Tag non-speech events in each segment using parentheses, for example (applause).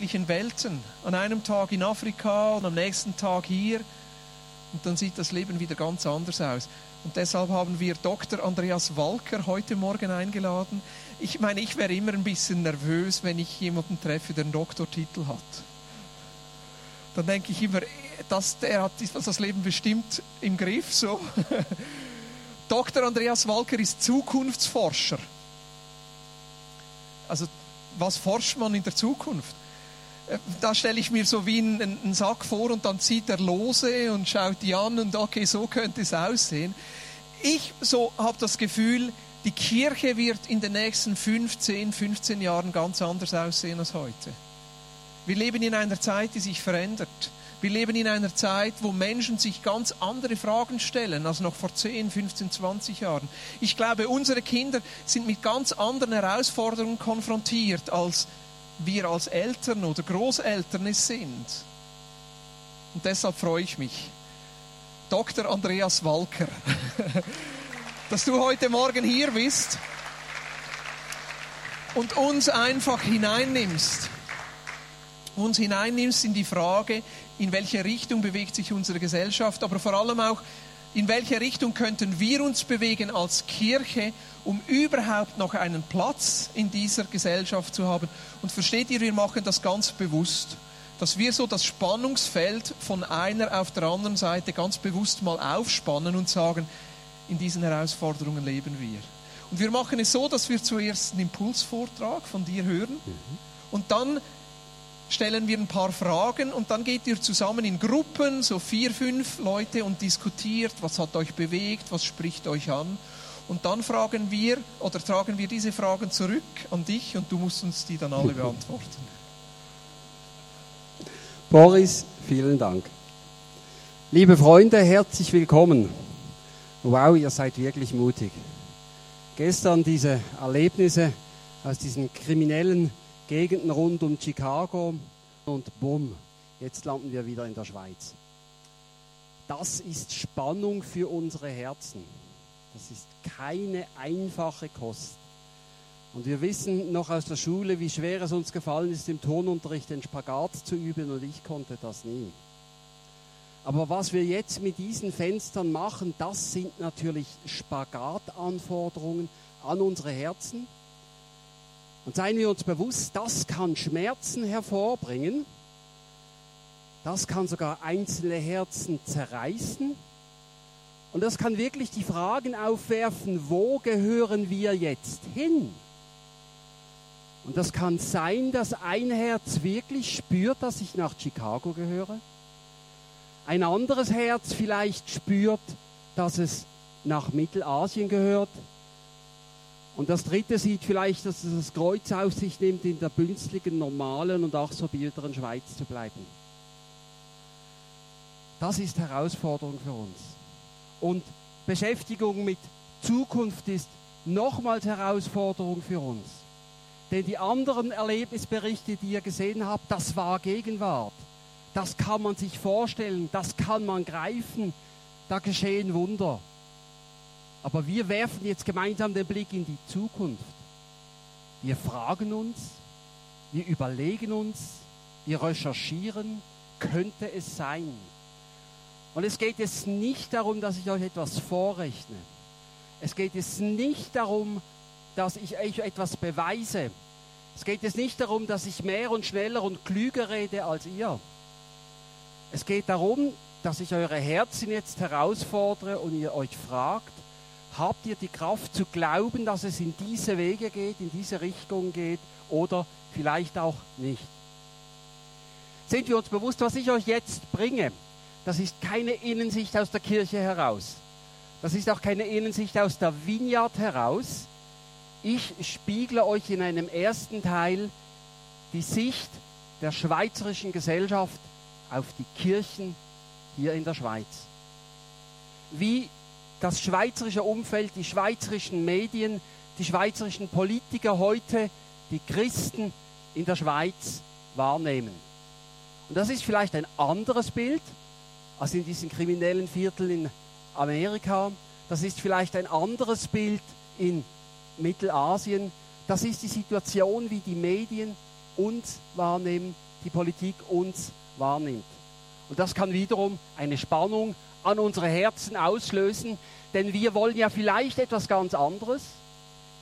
unterschiedlichen Welten. An einem Tag in Afrika und am nächsten Tag hier. Und dann sieht das Leben wieder ganz anders aus. Und deshalb haben wir Dr. Andreas Walker heute Morgen eingeladen. Ich meine, ich wäre immer ein bisschen nervös, wenn ich jemanden treffe, der einen Doktortitel hat. Dann denke ich immer, dass der hat das Leben bestimmt im Griff. So. (laughs) Dr. Andreas Walker ist Zukunftsforscher. Also, was forscht man in der Zukunft? Da stelle ich mir so wie einen, einen, Sack vor und dann zieht er lose und schaut die an und okay, so könnte es aussehen. Ich so habe das Gefühl, die Kirche wird in den nächsten 15, 15 Jahren ganz anders aussehen als heute. Wir leben in einer Zeit, die sich verändert. Wir leben in einer Zeit, wo Menschen sich ganz andere Fragen stellen als noch vor 10, 15, 20 Jahren. Ich glaube, unsere Kinder sind mit ganz anderen Herausforderungen konfrontiert als wir als Eltern oder Großeltern es sind. Und deshalb freue ich mich. Dr. Andreas Walker, (laughs) dass du heute Morgen hier bist und uns einfach hineinnimmst. Uns hineinnimmst in die Frage, in welche Richtung bewegt sich unsere Gesellschaft, aber vor allem auch, in welche Richtung könnten wir uns bewegen als Kirche, um überhaupt noch einen Platz in dieser Gesellschaft zu haben. Und versteht ihr, wir machen das ganz bewusst, dass wir so das Spannungsfeld von einer auf der anderen Seite ganz bewusst mal aufspannen und sagen, in diesen Herausforderungen leben wir. Und wir machen es so, dass wir zuerst einen Impulsvortrag von dir hören mhm. und dann stellen wir ein paar Fragen und dann geht ihr zusammen in Gruppen, so vier, fünf Leute und diskutiert, was hat euch bewegt, was spricht euch an. Und dann fragen wir oder tragen wir diese Fragen zurück an dich und du musst uns die dann alle beantworten. Boris, vielen Dank. Liebe Freunde, herzlich willkommen. Wow, ihr seid wirklich mutig. Gestern diese Erlebnisse aus diesen kriminellen Gegenden rund um Chicago und bumm, jetzt landen wir wieder in der Schweiz. Das ist Spannung für unsere Herzen. Das ist keine einfache Kost. Und wir wissen noch aus der Schule, wie schwer es uns gefallen ist, im Tonunterricht den Spagat zu üben und ich konnte das nie. Aber was wir jetzt mit diesen Fenstern machen, das sind natürlich Spagatanforderungen an unsere Herzen und seien wir uns bewusst, das kann Schmerzen hervorbringen. Das kann sogar einzelne Herzen zerreißen. Und das kann wirklich die Fragen aufwerfen, wo gehören wir jetzt hin? Und das kann sein, dass ein Herz wirklich spürt, dass ich nach Chicago gehöre. Ein anderes Herz vielleicht spürt, dass es nach Mittelasien gehört. Und das dritte sieht vielleicht, dass es das Kreuz auf sich nimmt, in der bünstligen, normalen und auch so biederen Schweiz zu bleiben. Das ist Herausforderung für uns. Und Beschäftigung mit Zukunft ist nochmals Herausforderung für uns. Denn die anderen Erlebnisberichte, die ihr gesehen habt, das war Gegenwart. Das kann man sich vorstellen, das kann man greifen. Da geschehen Wunder. Aber wir werfen jetzt gemeinsam den Blick in die Zukunft. Wir fragen uns, wir überlegen uns, wir recherchieren, könnte es sein? Und es geht jetzt nicht darum, dass ich euch etwas vorrechne. Es geht jetzt nicht darum, dass ich euch etwas beweise. Es geht jetzt nicht darum, dass ich mehr und schneller und klüger rede als ihr. Es geht darum, dass ich eure Herzen jetzt herausfordere und ihr euch fragt, habt ihr die Kraft zu glauben, dass es in diese Wege geht, in diese Richtung geht oder vielleicht auch nicht. Sind wir uns bewusst, was ich euch jetzt bringe? Das ist keine Innensicht aus der Kirche heraus. Das ist auch keine Innensicht aus der Vineyard heraus. Ich spiegle euch in einem ersten Teil die Sicht der schweizerischen Gesellschaft auf die Kirchen hier in der Schweiz. Wie das schweizerische Umfeld, die schweizerischen Medien, die schweizerischen Politiker heute die Christen in der Schweiz wahrnehmen. Und das ist vielleicht ein anderes Bild als in diesen kriminellen Vierteln in Amerika. Das ist vielleicht ein anderes Bild in Mittelasien. das ist die Situation, wie die Medien uns wahrnehmen, die Politik uns wahrnimmt. Und das kann wiederum eine Spannung an unsere Herzen auslösen, denn wir wollen ja vielleicht etwas ganz anderes.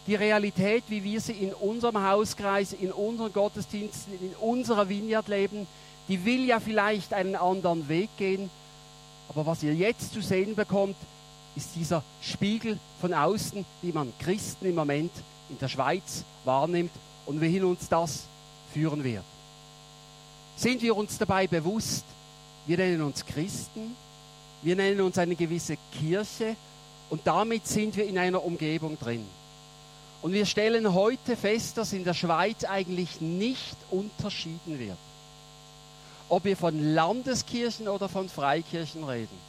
Die Realität, wie wir sie in unserem Hauskreis, in unseren Gottesdiensten, in unserer Vineyard leben, die will ja vielleicht einen anderen Weg gehen. Aber was ihr jetzt zu sehen bekommt, ist dieser Spiegel von außen, wie man Christen im Moment in der Schweiz wahrnimmt und wohin uns das führen wird. Sind wir uns dabei bewusst, wir nennen uns Christen, wir nennen uns eine gewisse Kirche und damit sind wir in einer Umgebung drin. Und wir stellen heute fest, dass in der Schweiz eigentlich nicht unterschieden wird. Ob wir von Landeskirchen oder von Freikirchen reden.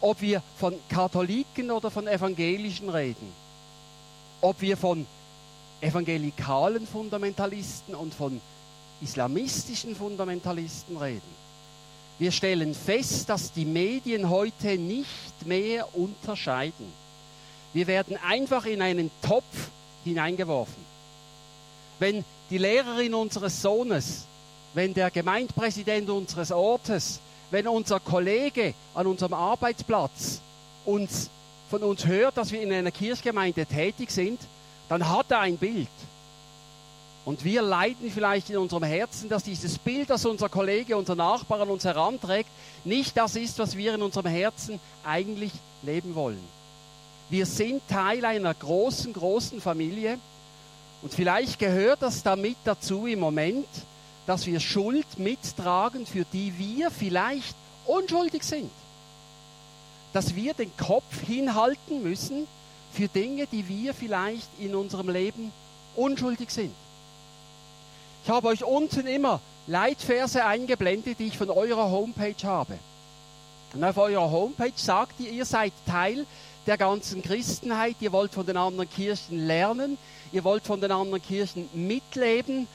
Ob wir von Katholiken oder von Evangelischen reden. Ob wir von evangelikalen Fundamentalisten und von islamistischen Fundamentalisten reden. Wir stellen fest, dass die Medien heute nicht mehr unterscheiden. Wir werden einfach in einen Topf hineingeworfen. Wenn die Lehrerin unseres Sohnes, wenn der Gemeindepräsident unseres Ortes, wenn unser Kollege an unserem Arbeitsplatz uns, von uns hört, dass wir in einer Kirchgemeinde tätig sind, dann hat er ein Bild. Und wir leiden vielleicht in unserem Herzen, dass dieses Bild, das unser Kollege, unser Nachbar an uns heranträgt, nicht das ist, was wir in unserem Herzen eigentlich leben wollen. Wir sind Teil einer großen, großen Familie und vielleicht gehört das damit dazu im Moment, dass wir Schuld mittragen, für die wir vielleicht unschuldig sind. Dass wir den Kopf hinhalten müssen für Dinge, die wir vielleicht in unserem Leben unschuldig sind. Ich habe euch unten immer Leitverse eingeblendet, die ich von eurer Homepage habe. Und auf eurer Homepage sagt ihr, ihr seid Teil der ganzen Christenheit, ihr wollt von den anderen Kirchen lernen, ihr wollt von den anderen Kirchen mitleben.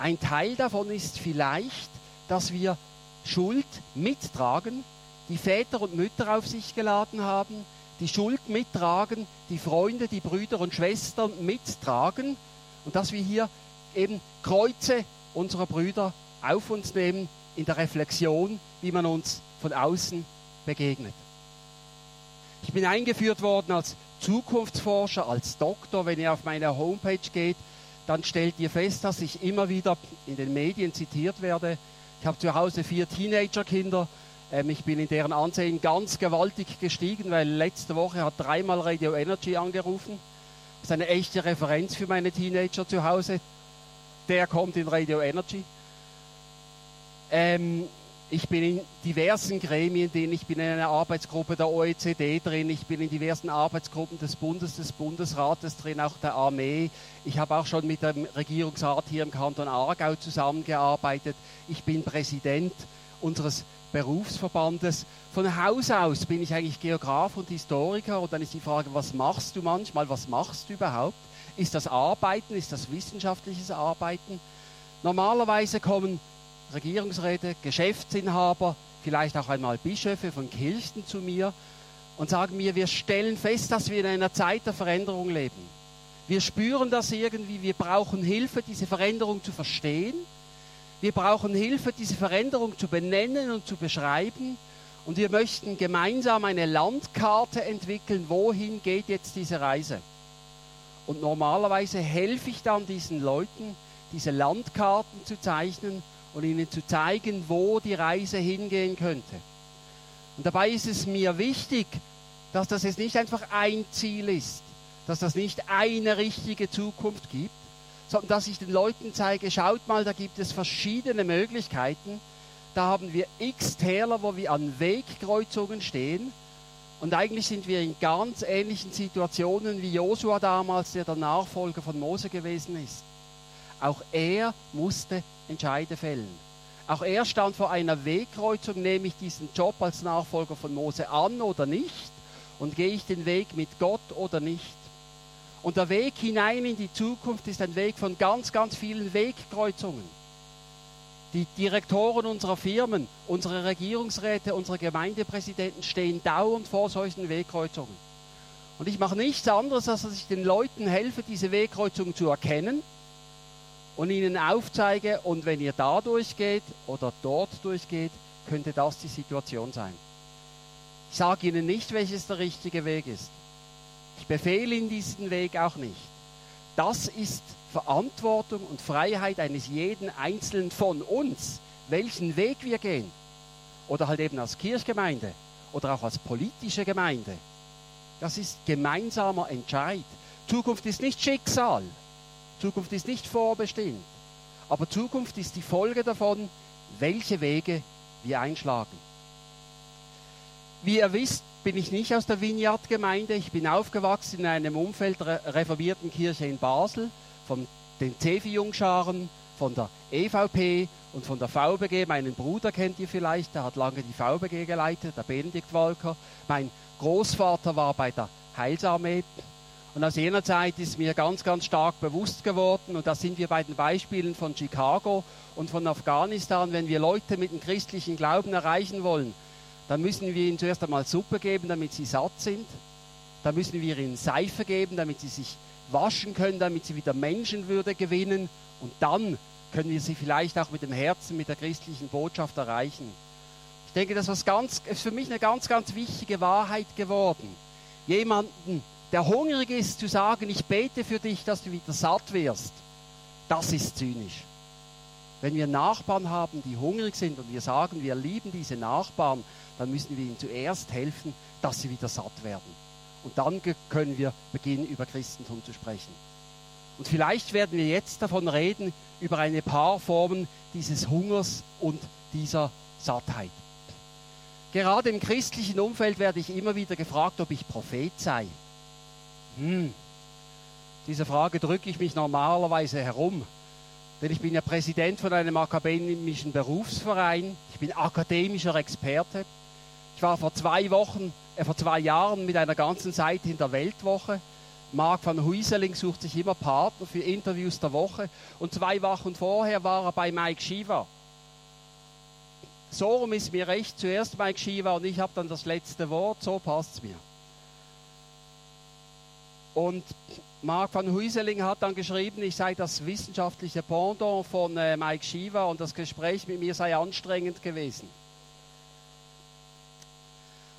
Ein Teil davon ist vielleicht, dass wir Schuld mittragen, die Väter und Mütter auf sich geladen haben, die Schuld mittragen, die Freunde, die Brüder und Schwestern mittragen und dass wir hier eben Kreuze unserer Brüder auf uns nehmen in der Reflexion, wie man uns von außen begegnet. Ich bin eingeführt worden als Zukunftsforscher, als Doktor. Wenn ihr auf meine Homepage geht, dann stellt ihr fest, dass ich immer wieder in den Medien zitiert werde. Ich habe zu Hause vier Teenagerkinder. Ähm, ich bin in deren Ansehen ganz gewaltig gestiegen, weil letzte Woche hat dreimal Radio Energy angerufen. Das ist eine echte Referenz für meine Teenager zu Hause der kommt in Radio Energy. Ähm, ich bin in diversen Gremien drin, ich bin in einer Arbeitsgruppe der OECD drin, ich bin in diversen Arbeitsgruppen des Bundes, des Bundesrates drin, auch der Armee. Ich habe auch schon mit dem Regierungsrat hier im Kanton Aargau zusammengearbeitet. Ich bin Präsident unseres Berufsverbandes. Von Haus aus bin ich eigentlich Geograf und Historiker und dann ist die Frage, was machst du manchmal, was machst du überhaupt? Ist das Arbeiten? Ist das wissenschaftliches Arbeiten? Normalerweise kommen Regierungsräte, Geschäftsinhaber, vielleicht auch einmal Bischöfe von Kirchen zu mir und sagen mir, wir stellen fest, dass wir in einer Zeit der Veränderung leben. Wir spüren das irgendwie, wir brauchen Hilfe, diese Veränderung zu verstehen. Wir brauchen Hilfe, diese Veränderung zu benennen und zu beschreiben. Und wir möchten gemeinsam eine Landkarte entwickeln, wohin geht jetzt diese Reise. Und normalerweise helfe ich dann diesen Leuten, diese Landkarten zu zeichnen und ihnen zu zeigen, wo die Reise hingehen könnte. Und dabei ist es mir wichtig, dass das jetzt nicht einfach ein Ziel ist, dass das nicht eine richtige Zukunft gibt, sondern dass ich den Leuten zeige, schaut mal, da gibt es verschiedene Möglichkeiten. Da haben wir x Täler, wo wir an Wegkreuzungen stehen und eigentlich sind wir in ganz ähnlichen Situationen wie Josua damals, der der Nachfolger von Mose gewesen ist. Auch er musste Entscheide fällen. Auch er stand vor einer Wegkreuzung, nehme ich diesen Job als Nachfolger von Mose an oder nicht? Und gehe ich den Weg mit Gott oder nicht? Und der Weg hinein in die Zukunft ist ein Weg von ganz, ganz vielen Wegkreuzungen. Die Direktoren unserer Firmen, unsere Regierungsräte, unsere Gemeindepräsidenten stehen dauernd vor solchen Wegkreuzungen. Und ich mache nichts anderes, als dass ich den Leuten helfe, diese Wegkreuzung zu erkennen und ihnen aufzeige, und wenn ihr da durchgeht oder dort durchgeht, könnte das die Situation sein. Ich sage ihnen nicht, welches der richtige Weg ist. Ich befehle ihnen diesen Weg auch nicht. Das ist Verantwortung und Freiheit eines jeden Einzelnen von uns, welchen Weg wir gehen. Oder halt eben als Kirchgemeinde oder auch als politische Gemeinde. Das ist gemeinsamer Entscheid. Zukunft ist nicht Schicksal. Zukunft ist nicht vorbestimmt. Aber Zukunft ist die Folge davon, welche Wege wir einschlagen. Wie ihr wisst, bin ich nicht aus der Vineyard-Gemeinde. Ich bin aufgewachsen in einem Umfeld der reformierten Kirche in Basel, von den Cefi-Jungscharen, von der EVP und von der VBG. Meinen Bruder kennt ihr vielleicht, der hat lange die VBG geleitet, der Benedikt Walker. Mein Großvater war bei der Heilsarmee. Und aus jener Zeit ist mir ganz, ganz stark bewusst geworden, und da sind wir bei den Beispielen von Chicago und von Afghanistan, wenn wir Leute mit dem christlichen Glauben erreichen wollen, dann müssen wir ihnen zuerst einmal Suppe geben, damit sie satt sind. Dann müssen wir ihnen Seife geben, damit sie sich waschen können, damit sie wieder Menschenwürde gewinnen. Und dann können wir sie vielleicht auch mit dem Herzen, mit der christlichen Botschaft erreichen. Ich denke, das ist, ist für mich eine ganz, ganz wichtige Wahrheit geworden. Jemanden, der hungrig ist, zu sagen, ich bete für dich, dass du wieder satt wirst, das ist zynisch. Wenn wir Nachbarn haben, die hungrig sind und wir sagen, wir lieben diese Nachbarn, dann müssen wir ihnen zuerst helfen, dass sie wieder satt werden. Und dann können wir beginnen, über Christentum zu sprechen. Und vielleicht werden wir jetzt davon reden, über eine paar Formen dieses Hungers und dieser Sattheit. Gerade im christlichen Umfeld werde ich immer wieder gefragt, ob ich Prophet sei. Hm. Diese Frage drücke ich mich normalerweise herum. Denn ich bin ja Präsident von einem akademischen Berufsverein. Ich bin akademischer Experte. Ich war vor zwei Wochen, äh, vor zwei Jahren mit einer ganzen Seite in der Weltwoche. Mark van Huiseling sucht sich immer Partner für Interviews der Woche. Und zwei Wochen vorher war er bei Mike Shiva. So rum ist mir recht. Zuerst Mike Shiva und ich habe dann das letzte Wort. So passt es mir. Und Mark van Huiseling hat dann geschrieben, ich sei das wissenschaftliche Pendant von äh, Mike Shiva und das Gespräch mit mir sei anstrengend gewesen.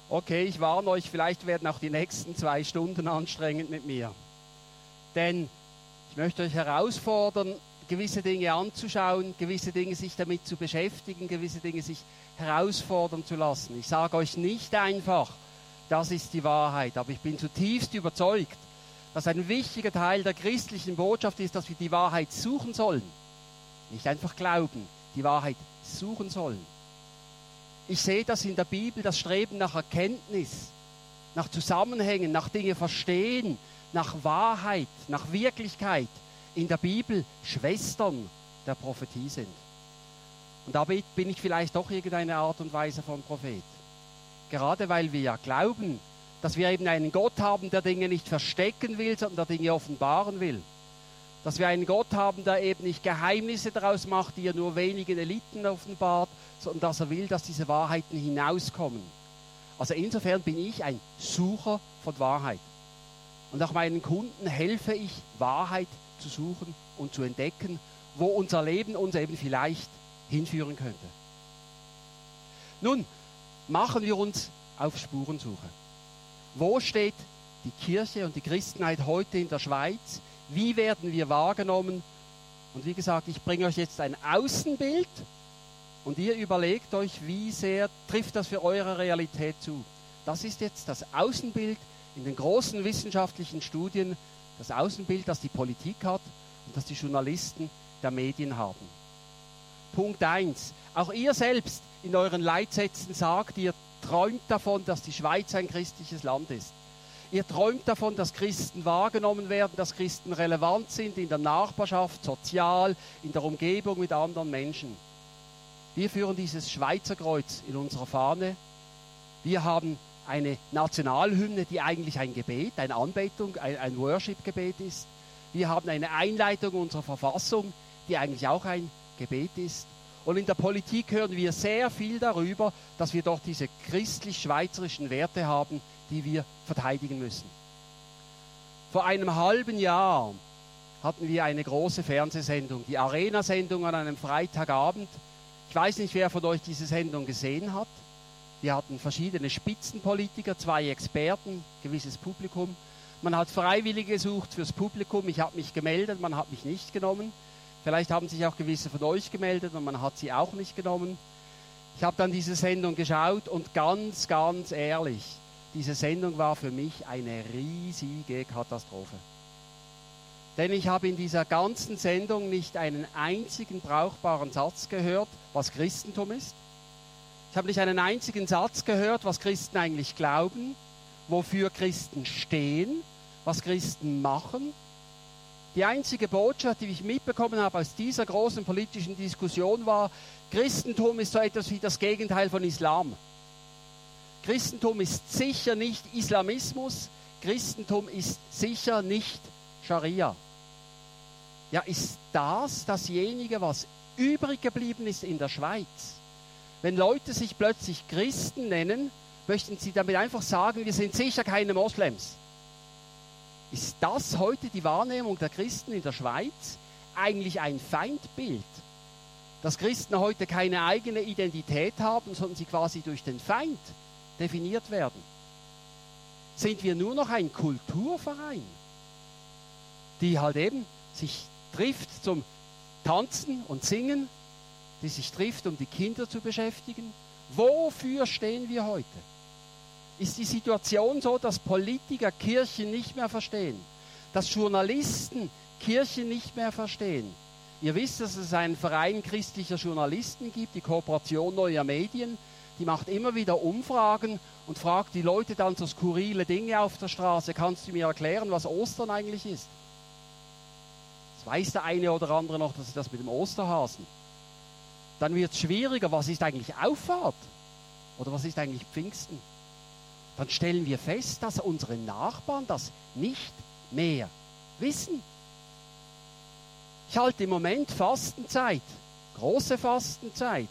Okay, ich warne euch, vielleicht werden auch die nächsten zwei Stunden anstrengend mit mir. Denn ich möchte euch herausfordern, gewisse Dinge anzuschauen, gewisse Dinge sich damit zu beschäftigen, gewisse Dinge sich herausfordern zu lassen. Ich sage euch nicht einfach, das ist die Wahrheit, aber ich bin zutiefst überzeugt, dass ein wichtiger Teil der christlichen Botschaft ist, dass wir die Wahrheit suchen sollen. Nicht einfach glauben, die Wahrheit suchen sollen. Ich sehe das in der Bibel, das Streben nach Erkenntnis, nach Zusammenhängen, nach Dinge verstehen, nach Wahrheit, nach Wirklichkeit in der Bibel Schwestern der Prophetie sind. Und damit bin ich vielleicht doch irgendeine Art und Weise von Prophet. Gerade weil wir ja glauben, dass wir eben einen Gott haben, der Dinge nicht verstecken will, sondern der Dinge offenbaren will. Dass wir einen Gott haben, der eben nicht Geheimnisse daraus macht, die er nur wenigen Eliten offenbart, sondern dass er will, dass diese Wahrheiten hinauskommen. Also insofern bin ich ein Sucher von Wahrheit. Und auch meinen Kunden helfe ich, Wahrheit zu suchen und zu entdecken, wo unser Leben uns eben vielleicht hinführen könnte. Nun, machen wir uns auf Spurensuche. Wo steht die Kirche und die Christenheit heute in der Schweiz? Wie werden wir wahrgenommen? Und wie gesagt, ich bringe euch jetzt ein Außenbild und ihr überlegt euch, wie sehr trifft das für eure Realität zu. Das ist jetzt das Außenbild in den großen wissenschaftlichen Studien, das Außenbild, das die Politik hat und das die Journalisten der Medien haben. Punkt 1. Auch ihr selbst in euren Leitsätzen sagt, ihr träumt davon, dass die Schweiz ein christliches Land ist. Ihr träumt davon, dass Christen wahrgenommen werden, dass Christen relevant sind in der Nachbarschaft, sozial, in der Umgebung mit anderen Menschen. Wir führen dieses Schweizer Kreuz in unserer Fahne. Wir haben eine Nationalhymne, die eigentlich ein Gebet, eine Anbetung, ein, ein Worship-Gebet ist. Wir haben eine Einleitung unserer Verfassung, die eigentlich auch ein Gebet ist. Und in der Politik hören wir sehr viel darüber, dass wir doch diese christlich-schweizerischen Werte haben, die wir verteidigen müssen. Vor einem halben Jahr hatten wir eine große Fernsehsendung, die Arena-Sendung an einem Freitagabend. Ich weiß nicht, wer von euch diese Sendung gesehen hat. Wir hatten verschiedene Spitzenpolitiker, zwei Experten, gewisses Publikum. Man hat Freiwillige gesucht fürs Publikum. Ich habe mich gemeldet, man hat mich nicht genommen. Vielleicht haben sich auch gewisse von euch gemeldet und man hat sie auch nicht genommen. Ich habe dann diese Sendung geschaut und ganz, ganz ehrlich, diese Sendung war für mich eine riesige Katastrophe. Denn ich habe in dieser ganzen Sendung nicht einen einzigen brauchbaren Satz gehört, was Christentum ist. Ich habe nicht einen einzigen Satz gehört, was Christen eigentlich glauben, wofür Christen stehen, was Christen machen. Die einzige Botschaft, die ich mitbekommen habe aus dieser großen politischen Diskussion war, Christentum ist so etwas wie das Gegenteil von Islam. Christentum ist sicher nicht Islamismus, Christentum ist sicher nicht Scharia. Ja, ist das dasjenige, was übrig geblieben ist in der Schweiz? Wenn Leute sich plötzlich Christen nennen, möchten sie damit einfach sagen, wir sind sicher keine Moslems. Ist das heute die Wahrnehmung der Christen in der Schweiz? Eigentlich ein Feindbild. Dass Christen heute keine eigene Identität haben, sondern sie quasi durch den Feind definiert werden. Sind wir nur noch ein Kulturverein, die halt eben sich trifft zum Tanzen und Singen, die sich trifft, um die Kinder zu beschäftigen? Wofür stehen wir heute? Ist die Situation so, dass Politiker Kirchen nicht mehr verstehen? Dass Journalisten Kirchen nicht mehr verstehen? Ihr wisst, dass es einen Verein christlicher Journalisten gibt, die Kooperation neuer Medien. Die macht immer wieder Umfragen und fragt die Leute dann so skurrile Dinge auf der Straße. Kannst du mir erklären, was Ostern eigentlich ist? Das weiß der eine oder andere noch, dass das mit dem Osterhasen. Dann wird es schwieriger, was ist eigentlich Auffahrt? Oder was ist eigentlich Pfingsten? Dann stellen wir fest, dass unsere Nachbarn das nicht mehr wissen. Ich halte im Moment Fastenzeit, große Fastenzeit.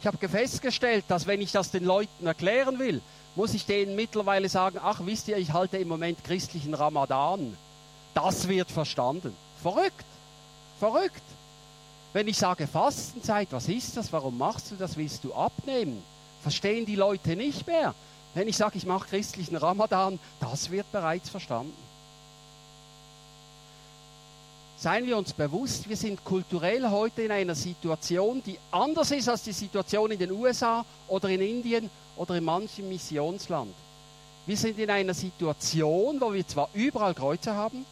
Ich habe festgestellt, dass wenn ich das den Leuten erklären will, muss ich denen mittlerweile sagen, ach wisst ihr, ich halte im Moment christlichen Ramadan. Das wird verstanden. Verrückt. Verrückt. Wenn ich sage Fastenzeit, was ist das? Warum machst du das? Willst du abnehmen? Verstehen die Leute nicht mehr. Wenn ich sage, ich mache christlichen Ramadan, das wird bereits verstanden. Seien wir uns bewusst, wir sind kulturell heute in einer Situation, die anders ist als die Situation in den USA oder in Indien oder in manchem Missionsland. Wir sind in einer Situation, wo wir zwar überall Kreuze haben,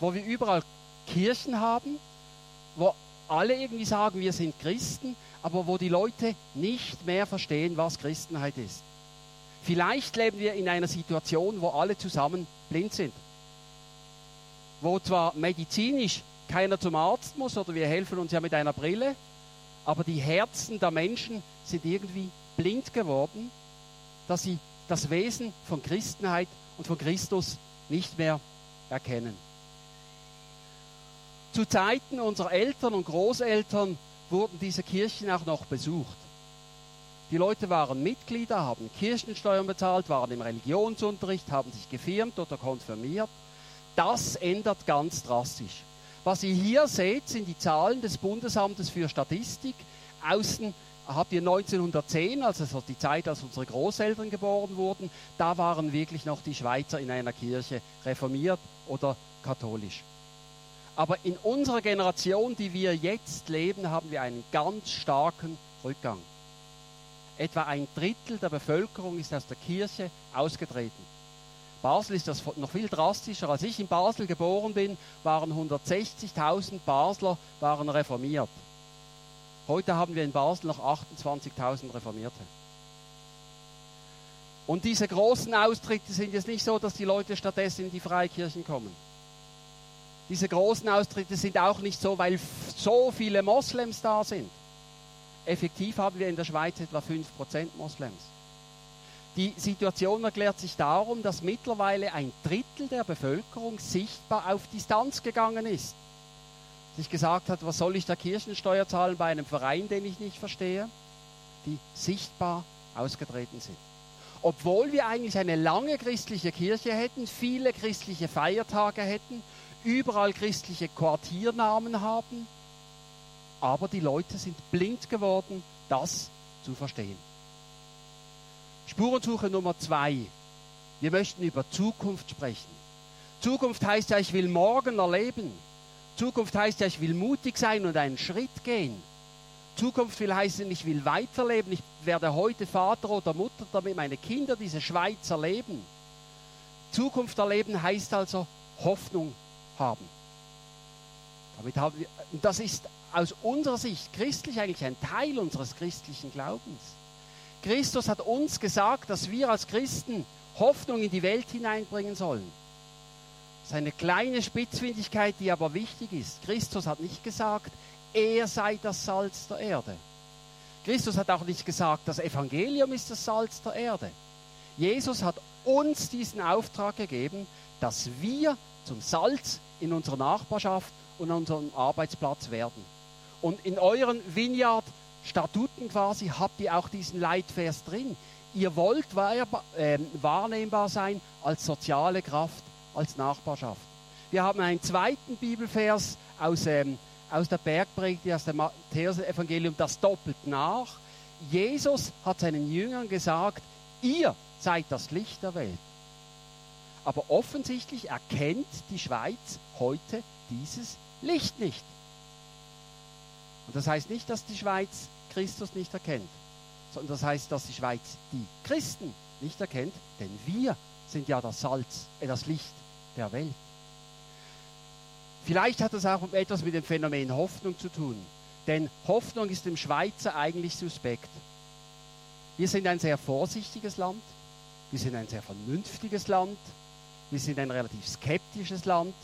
wo wir überall Kirchen haben, wo alle irgendwie sagen, wir sind Christen, aber wo die Leute nicht mehr verstehen, was Christenheit ist. Vielleicht leben wir in einer Situation, wo alle zusammen blind sind. Wo zwar medizinisch keiner zum Arzt muss oder wir helfen uns ja mit einer Brille, aber die Herzen der Menschen sind irgendwie blind geworden, dass sie das Wesen von Christenheit und von Christus nicht mehr erkennen. Zu Zeiten unserer Eltern und Großeltern wurden diese Kirchen auch noch besucht. Die Leute waren Mitglieder, haben Kirchensteuern bezahlt, waren im Religionsunterricht, haben sich gefirmt oder konfirmiert. Das ändert ganz drastisch. Was ihr hier seht, sind die Zahlen des Bundesamtes für Statistik. Außen habt ihr 1910, also die Zeit, als unsere Großeltern geboren wurden, da waren wirklich noch die Schweizer in einer Kirche reformiert oder katholisch. Aber in unserer Generation, die wir jetzt leben, haben wir einen ganz starken Rückgang. Etwa ein Drittel der Bevölkerung ist aus der Kirche ausgetreten. Basel ist das noch viel drastischer. Als ich in Basel geboren bin, waren 160.000 Basler waren reformiert. Heute haben wir in Basel noch 28.000 Reformierte. Und diese großen Austritte sind jetzt nicht so, dass die Leute stattdessen in die Freikirchen kommen. Diese großen Austritte sind auch nicht so, weil so viele Moslems da sind. Effektiv haben wir in der Schweiz etwa 5% Moslems. Die Situation erklärt sich darum, dass mittlerweile ein Drittel der Bevölkerung sichtbar auf Distanz gegangen ist. Sich gesagt hat, was soll ich da Kirchensteuer zahlen bei einem Verein, den ich nicht verstehe? Die sichtbar ausgetreten sind. obwohl wir eigentlich eine lange christliche Kirche hätten, viele christliche Feiertage hätten, überall christliche Quartiernamen haben, aber die Leute sind blind geworden, das zu verstehen. Spurensuche Nummer zwei. Wir möchten über Zukunft sprechen. Zukunft heißt ja, ich will morgen erleben. Zukunft heißt ja, ich will mutig sein und einen Schritt gehen. Zukunft will heißen, ich will weiterleben. Ich werde heute Vater oder Mutter, damit meine Kinder diese Schweiz erleben. Zukunft erleben heißt also Hoffnung haben. Damit haben wir, das ist aus unserer Sicht christlich eigentlich ein Teil unseres christlichen Glaubens. Christus hat uns gesagt, dass wir als Christen Hoffnung in die Welt hineinbringen sollen. Das ist eine kleine Spitzfindigkeit, die aber wichtig ist. Christus hat nicht gesagt, er sei das Salz der Erde. Christus hat auch nicht gesagt, das Evangelium ist das Salz der Erde. Jesus hat uns diesen Auftrag gegeben, dass wir zum Salz in unserer Nachbarschaft und an unserem Arbeitsplatz werden. Und in euren Vineyard-Statuten quasi habt ihr auch diesen Leitvers drin. Ihr wollt ähm, wahrnehmbar sein als soziale Kraft, als Nachbarschaft. Wir haben einen zweiten Bibelvers aus, ähm, aus der Bergpredigt, aus dem Matthäus-Evangelium, das doppelt nach. Jesus hat seinen Jüngern gesagt, ihr seid das Licht der Welt. Aber offensichtlich erkennt die Schweiz heute dieses Licht nicht. Und das heißt nicht, dass die Schweiz Christus nicht erkennt, sondern das heißt, dass die Schweiz die Christen nicht erkennt, denn wir sind ja das Salz, äh, das Licht der Welt. Vielleicht hat das auch etwas mit dem Phänomen Hoffnung zu tun, denn Hoffnung ist dem Schweizer eigentlich suspekt. Wir sind ein sehr vorsichtiges Land, wir sind ein sehr vernünftiges Land, wir sind ein relativ skeptisches Land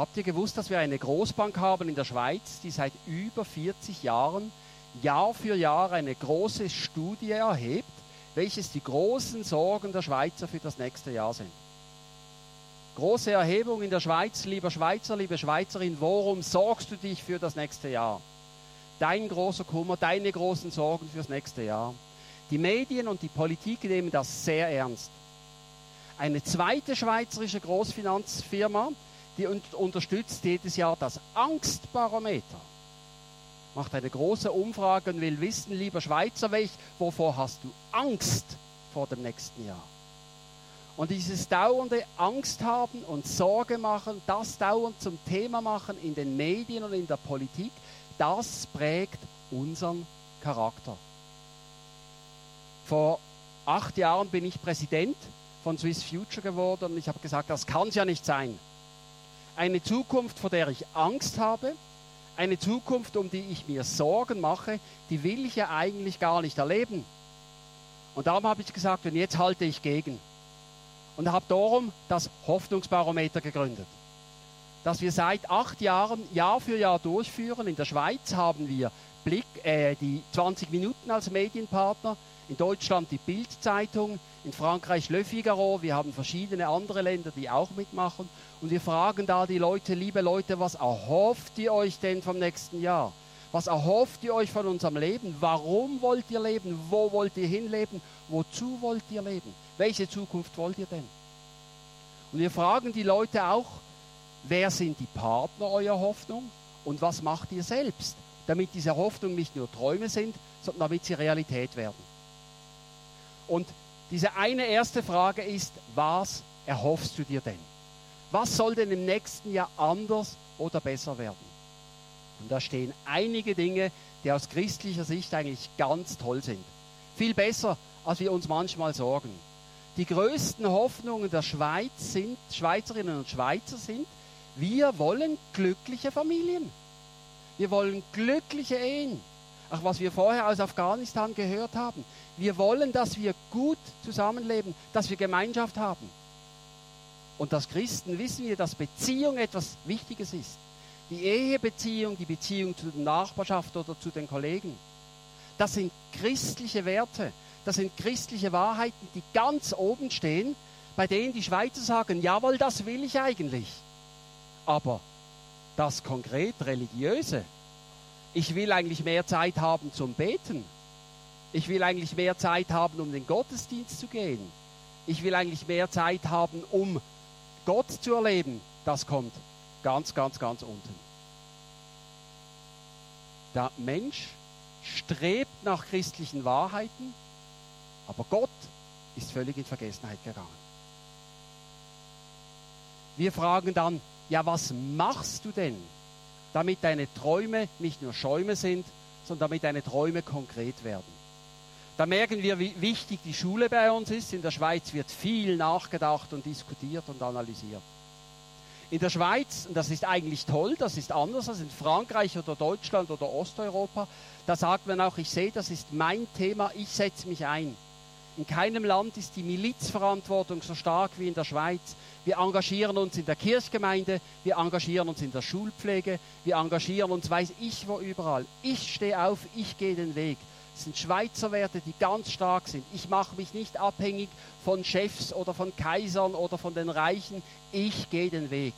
Habt ihr gewusst, dass wir eine Großbank haben in der Schweiz, die seit über 40 Jahren Jahr für Jahr eine große Studie erhebt, welches die großen Sorgen der Schweizer für das nächste Jahr sind? Große Erhebung in der Schweiz, lieber Schweizer, liebe Schweizerin, worum sorgst du dich für das nächste Jahr? Dein großer Kummer, deine großen Sorgen fürs nächste Jahr. Die Medien und die Politik nehmen das sehr ernst. Eine zweite schweizerische Großfinanzfirma, die unterstützt jedes Jahr das Angstbarometer. Macht eine große Umfrage und will wissen, lieber Schweizer, welch, wovor hast du Angst vor dem nächsten Jahr? Und dieses dauernde Angst haben und Sorge machen, das dauernd zum Thema machen in den Medien und in der Politik, das prägt unseren Charakter. Vor acht Jahren bin ich Präsident von Swiss Future geworden und ich habe gesagt, das kann es ja nicht sein eine Zukunft, vor der ich Angst habe, eine Zukunft, um die ich mir Sorgen mache, die will ich ja eigentlich gar nicht erleben. Und darum habe ich gesagt, und jetzt halte ich gegen. Und habe darum das Hoffnungsbarometer gegründet, das wir seit acht Jahren Jahr für Jahr durchführen. In der Schweiz haben wir Blick, äh, die 20 Minuten als Medienpartner, in Deutschland die Bildzeitung, in Frankreich Le Figaro, wir haben verschiedene andere Länder, die auch mitmachen. Und wir fragen da die Leute, liebe Leute, was erhofft ihr euch denn vom nächsten Jahr? Was erhofft ihr euch von unserem Leben? Warum wollt ihr leben? Wo wollt ihr hinleben? Wozu wollt ihr leben? Welche Zukunft wollt ihr denn? Und wir fragen die Leute auch, wer sind die Partner eurer Hoffnung und was macht ihr selbst, damit diese Hoffnung nicht nur Träume sind, sondern damit sie Realität werden. Und diese eine erste Frage ist, was erhoffst du dir denn? Was soll denn im nächsten Jahr anders oder besser werden? Und da stehen einige Dinge, die aus christlicher Sicht eigentlich ganz toll sind. Viel besser, als wir uns manchmal sorgen. Die größten Hoffnungen der Schweiz sind, Schweizerinnen und Schweizer sind, wir wollen glückliche Familien. Wir wollen glückliche Ehen. Auch was wir vorher aus Afghanistan gehört haben. Wir wollen, dass wir gut zusammenleben, dass wir Gemeinschaft haben. Und als Christen wissen wir, dass Beziehung etwas Wichtiges ist. Die Ehebeziehung, die Beziehung zu der Nachbarschaft oder zu den Kollegen. Das sind christliche Werte. Das sind christliche Wahrheiten, die ganz oben stehen, bei denen die Schweizer sagen, jawohl, das will ich eigentlich. Aber das konkret religiöse, ich will eigentlich mehr Zeit haben zum Beten. Ich will eigentlich mehr Zeit haben, um den Gottesdienst zu gehen. Ich will eigentlich mehr Zeit haben, um Gott zu erleben. Das kommt ganz, ganz, ganz unten. Der Mensch strebt nach christlichen Wahrheiten, aber Gott ist völlig in Vergessenheit gegangen. Wir fragen dann, ja, was machst du denn, damit deine Träume nicht nur Schäume sind, sondern damit deine Träume konkret werden? Da merken wir, wie wichtig die Schule bei uns ist. In der Schweiz wird viel nachgedacht und diskutiert und analysiert. In der Schweiz, und das ist eigentlich toll, das ist anders als in Frankreich oder Deutschland oder Osteuropa, da sagt man auch, ich sehe, das ist mein Thema, ich setze mich ein. In keinem Land ist die Milizverantwortung so stark wie in der Schweiz. Wir engagieren uns in der Kirchgemeinde, wir engagieren uns in der Schulpflege, wir engagieren uns, weiß ich wo überall. Ich stehe auf, ich gehe den Weg. Das sind Schweizer Werte, die ganz stark sind. Ich mache mich nicht abhängig von Chefs oder von Kaisern oder von den Reichen. Ich gehe den Weg.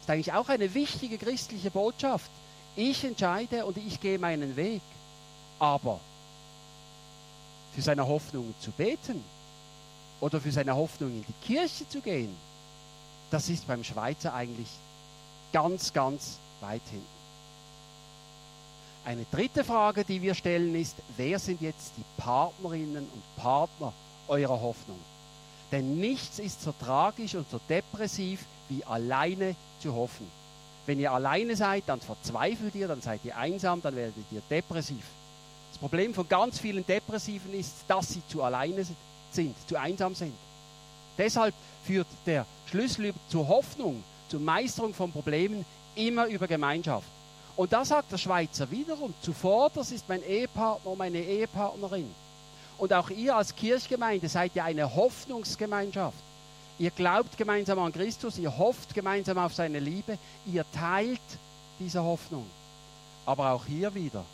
Das ist eigentlich auch eine wichtige christliche Botschaft. Ich entscheide und ich gehe meinen Weg. Aber für seine Hoffnung zu beten oder für seine Hoffnung in die Kirche zu gehen, das ist beim Schweizer eigentlich ganz, ganz weit hinten. Eine dritte Frage, die wir stellen, ist, wer sind jetzt die Partnerinnen und Partner eurer Hoffnung? Denn nichts ist so tragisch und so depressiv, wie alleine zu hoffen. Wenn ihr alleine seid, dann verzweifelt ihr, dann seid ihr einsam, dann werdet ihr depressiv. Das Problem von ganz vielen Depressiven ist, dass sie zu alleine sind, zu einsam sind. Deshalb führt der Schlüssel zur Hoffnung, zur Meisterung von Problemen immer über Gemeinschaft. Und da sagt der Schweizer wiederum, zuvor, das ist mein Ehepartner, meine Ehepartnerin. Und auch ihr als Kirchgemeinde seid ja eine Hoffnungsgemeinschaft. Ihr glaubt gemeinsam an Christus, ihr hofft gemeinsam auf seine Liebe, ihr teilt diese Hoffnung. Aber auch hier wieder,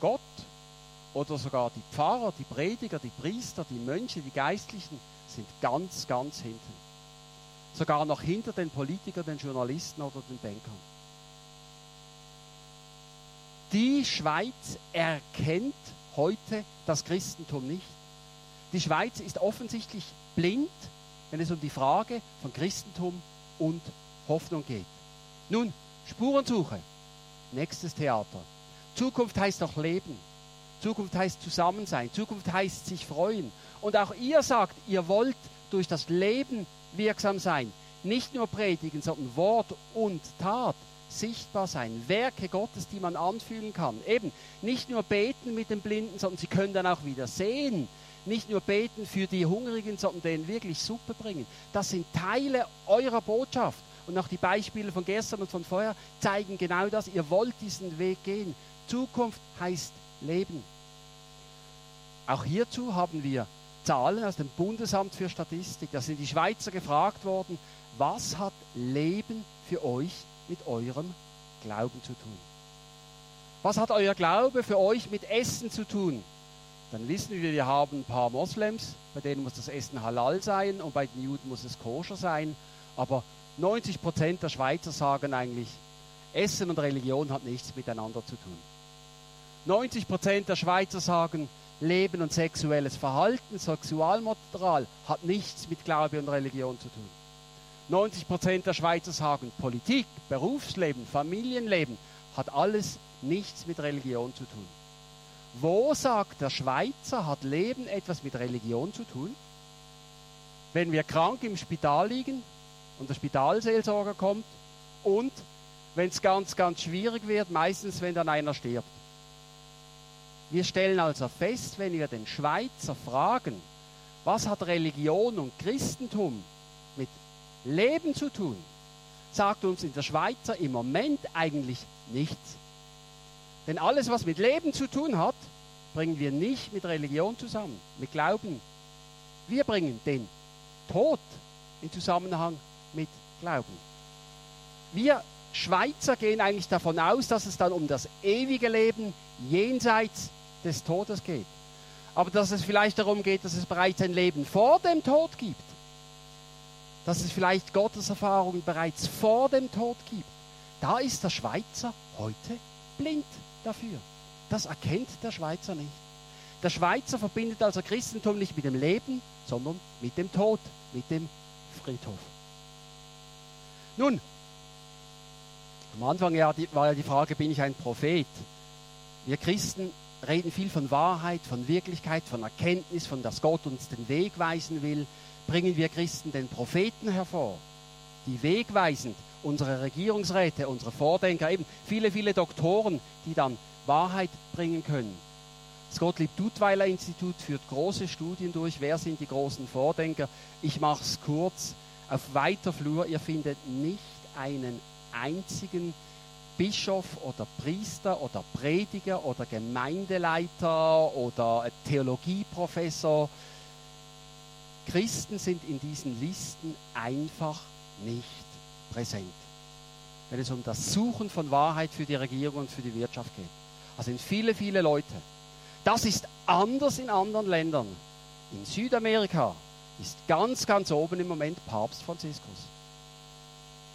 Gott oder sogar die Pfarrer, die Prediger, die Priester, die Mönche, die Geistlichen sind ganz, ganz hinten. Sogar noch hinter den Politikern, den Journalisten oder den Bankern. Die Schweiz erkennt heute das Christentum nicht. Die Schweiz ist offensichtlich blind, wenn es um die Frage von Christentum und Hoffnung geht. Nun, Spurensuche. Nächstes Theater. Zukunft heißt doch Leben. Zukunft heißt Zusammensein. Zukunft heißt sich freuen. Und auch ihr sagt, ihr wollt durch das Leben wirksam sein. Nicht nur predigen, sondern Wort und Tat sichtbar sein. Werke Gottes, die man anfühlen kann. Eben nicht nur beten mit den Blinden, sondern sie können dann auch wieder sehen. Nicht nur beten für die Hungrigen, sondern denen wirklich Suppe bringen. Das sind Teile eurer Botschaft. Und auch die Beispiele von gestern und von vorher zeigen genau das. Ihr wollt diesen Weg gehen. Zukunft heißt Leben. Auch hierzu haben wir Zahlen aus dem Bundesamt für Statistik. Da sind die Schweizer gefragt worden, was hat Leben für euch mit eurem Glauben zu tun. Was hat euer Glaube für euch mit Essen zu tun? Dann wissen wir, wir haben ein paar Moslems, bei denen muss das Essen halal sein und bei den Juden muss es koscher sein. Aber 90 Prozent der Schweizer sagen eigentlich, Essen und Religion hat nichts miteinander zu tun. 90 Prozent der Schweizer sagen, Leben und sexuelles Verhalten, Sexualmoral hat nichts mit Glaube und Religion zu tun. 90 Prozent der Schweizer sagen, Politik, Berufsleben, Familienleben hat alles nichts mit Religion zu tun. Wo sagt der Schweizer, hat Leben etwas mit Religion zu tun? Wenn wir krank im Spital liegen und der Spitalseelsorger kommt und wenn es ganz, ganz schwierig wird, meistens wenn dann einer stirbt. Wir stellen also fest, wenn wir den Schweizer fragen, was hat Religion und Christentum mit Leben zu tun, sagt uns in der Schweizer im Moment eigentlich nichts. Denn alles, was mit Leben zu tun hat, bringen wir nicht mit Religion zusammen, mit Glauben. Wir bringen den Tod in Zusammenhang mit Glauben. Wir Schweizer gehen eigentlich davon aus, dass es dann um das ewige Leben jenseits des Todes geht. Aber dass es vielleicht darum geht, dass es bereits ein Leben vor dem Tod gibt dass es vielleicht Gotteserfahrungen bereits vor dem Tod gibt. Da ist der Schweizer heute blind dafür. Das erkennt der Schweizer nicht. Der Schweizer verbindet also Christentum nicht mit dem Leben, sondern mit dem Tod, mit dem Friedhof. Nun, am Anfang war ja die Frage, bin ich ein Prophet? Wir Christen reden viel von Wahrheit, von Wirklichkeit, von Erkenntnis, von dass Gott uns den Weg weisen will. Bringen wir Christen den Propheten hervor, die wegweisend unsere Regierungsräte, unsere Vordenker, eben viele, viele Doktoren, die dann Wahrheit bringen können. Das Gottlieb Duttweiler Institut führt große Studien durch. Wer sind die großen Vordenker? Ich mache es kurz. Auf weiter Flur, ihr findet nicht einen einzigen Bischof oder Priester oder Prediger oder Gemeindeleiter oder Theologieprofessor. Christen sind in diesen Listen einfach nicht präsent, wenn es um das Suchen von Wahrheit für die Regierung und für die Wirtschaft geht. Das sind viele, viele Leute. Das ist anders in anderen Ländern. In Südamerika ist ganz, ganz oben im Moment Papst Franziskus.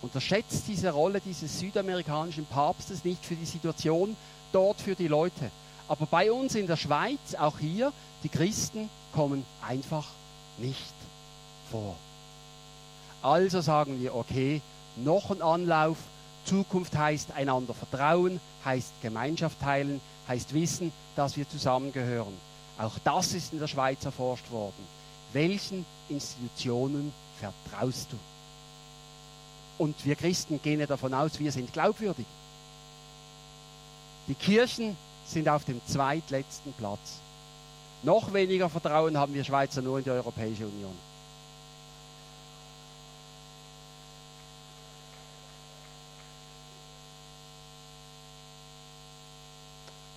Unterschätzt diese Rolle dieses südamerikanischen Papstes nicht für die Situation dort für die Leute. Aber bei uns in der Schweiz, auch hier, die Christen kommen einfach nicht vor. Also sagen wir, okay, noch ein Anlauf. Zukunft heißt einander vertrauen, heißt Gemeinschaft teilen, heißt wissen, dass wir zusammengehören. Auch das ist in der Schweiz erforscht worden. Welchen Institutionen vertraust du? Und wir Christen gehen ja davon aus, wir sind glaubwürdig. Die Kirchen sind auf dem zweitletzten Platz. Noch weniger Vertrauen haben wir Schweizer nur in die Europäische Union.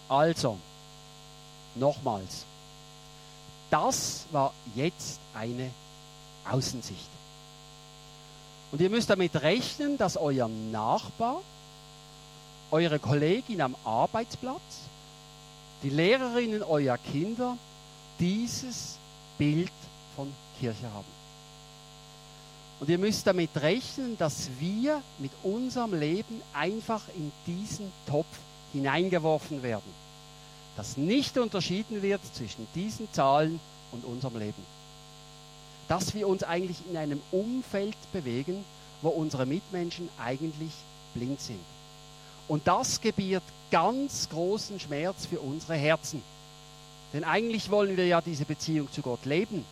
Also, nochmals, das war jetzt eine Außensicht. Und ihr müsst damit rechnen, dass euer Nachbar, eure Kollegin am Arbeitsplatz, die Lehrerinnen eurer Kinder dieses Bild von Kirche haben. Und ihr müsst damit rechnen, dass wir mit unserem Leben einfach in diesen Topf hineingeworfen werden. Dass nicht unterschieden wird zwischen diesen Zahlen und unserem Leben dass wir uns eigentlich in einem Umfeld bewegen, wo unsere Mitmenschen eigentlich blind sind. Und das gebiert ganz großen Schmerz für unsere Herzen. Denn eigentlich wollen wir ja diese Beziehung zu Gott leben.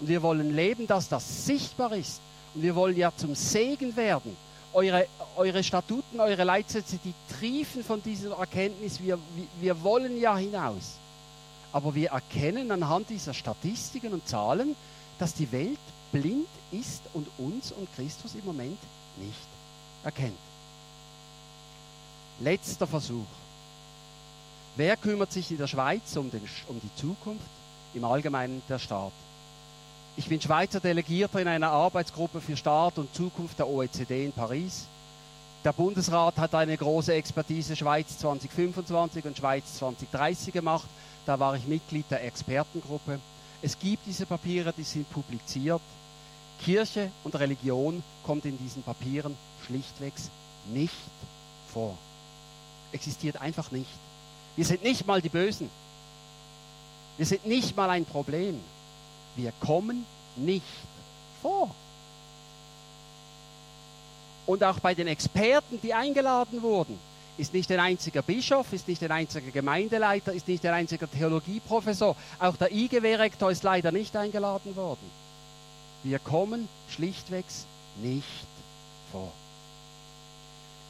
Und wir wollen leben, dass das sichtbar ist. Und wir wollen ja zum Segen werden. Eure, eure Statuten, eure Leitsätze, die triefen von dieser Erkenntnis. Wir, wir wollen ja hinaus. Aber wir erkennen anhand dieser Statistiken und Zahlen, dass die Welt blind ist und uns und Christus im Moment nicht erkennt. Letzter Versuch. Wer kümmert sich in der Schweiz um, den, um die Zukunft? Im Allgemeinen der Staat. Ich bin Schweizer Delegierter in einer Arbeitsgruppe für Staat und Zukunft der OECD in Paris. Der Bundesrat hat eine große Expertise Schweiz 2025 und Schweiz 2030 gemacht. Da war ich Mitglied der Expertengruppe. Es gibt diese Papiere, die sind publiziert. Kirche und Religion kommt in diesen Papieren schlichtwegs nicht vor. Existiert einfach nicht. Wir sind nicht mal die Bösen. Wir sind nicht mal ein Problem. Wir kommen nicht vor. Und auch bei den Experten, die eingeladen wurden, ist nicht ein einziger Bischof, ist nicht ein einziger Gemeindeleiter, ist nicht ein einziger Theologieprofessor. Auch der IGW-Rektor ist leider nicht eingeladen worden. Wir kommen schlichtwegs nicht vor.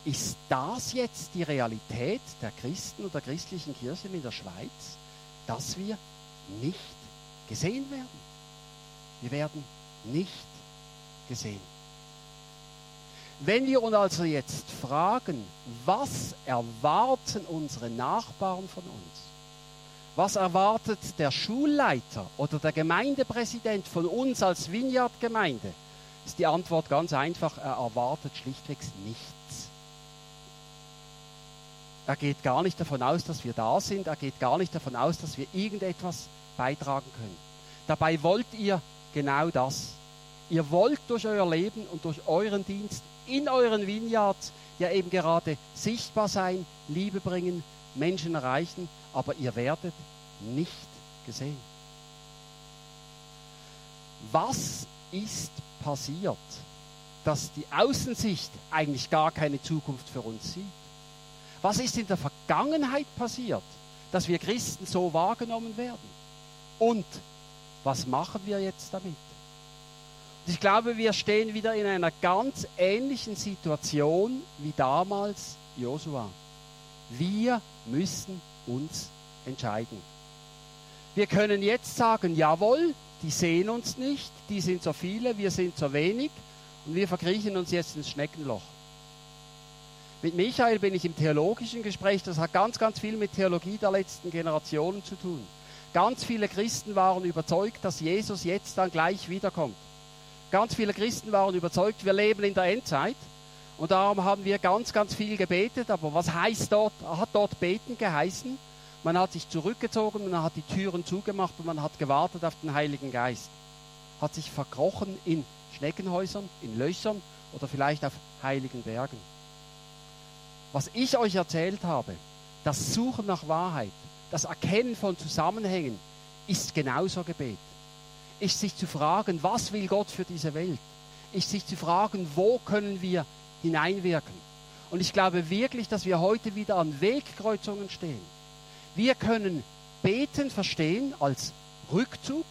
Ist das jetzt die Realität der Christen und der christlichen Kirchen in der Schweiz, dass wir nicht gesehen werden? Wir werden nicht gesehen. Wenn wir uns also jetzt fragen, was erwarten unsere Nachbarn von uns? Was erwartet der Schulleiter oder der Gemeindepräsident von uns als Vineyard-Gemeinde? Ist die Antwort ganz einfach, er erwartet schlichtweg nichts. Er geht gar nicht davon aus, dass wir da sind, er geht gar nicht davon aus, dass wir irgendetwas beitragen können. Dabei wollt ihr genau das. Ihr wollt durch euer Leben und durch euren Dienst in euren Vineyards ja eben gerade sichtbar sein, Liebe bringen, Menschen erreichen, aber ihr werdet nicht gesehen. Was ist passiert, dass die Außensicht eigentlich gar keine Zukunft für uns sieht? Was ist in der Vergangenheit passiert, dass wir Christen so wahrgenommen werden? Und was machen wir jetzt damit? Ich glaube, wir stehen wieder in einer ganz ähnlichen Situation wie damals Josua. Wir müssen uns entscheiden. Wir können jetzt sagen, jawohl, die sehen uns nicht, die sind so viele, wir sind so wenig und wir verkriechen uns jetzt ins Schneckenloch. Mit Michael bin ich im theologischen Gespräch, das hat ganz, ganz viel mit Theologie der letzten Generationen zu tun. Ganz viele Christen waren überzeugt, dass Jesus jetzt dann gleich wiederkommt. Ganz viele Christen waren überzeugt, wir leben in der Endzeit und darum haben wir ganz, ganz viel gebetet. Aber was heißt dort, hat dort beten geheißen? Man hat sich zurückgezogen, man hat die Türen zugemacht und man hat gewartet auf den Heiligen Geist. Hat sich verkrochen in Schneckenhäusern, in Löchern oder vielleicht auf heiligen Bergen. Was ich euch erzählt habe, das Suchen nach Wahrheit, das Erkennen von Zusammenhängen, ist genauso Gebet. Ist sich zu fragen, was will Gott für diese Welt? Ist sich zu fragen, wo können wir hineinwirken. Und ich glaube wirklich, dass wir heute wieder an Wegkreuzungen stehen. Wir können Beten verstehen als Rückzug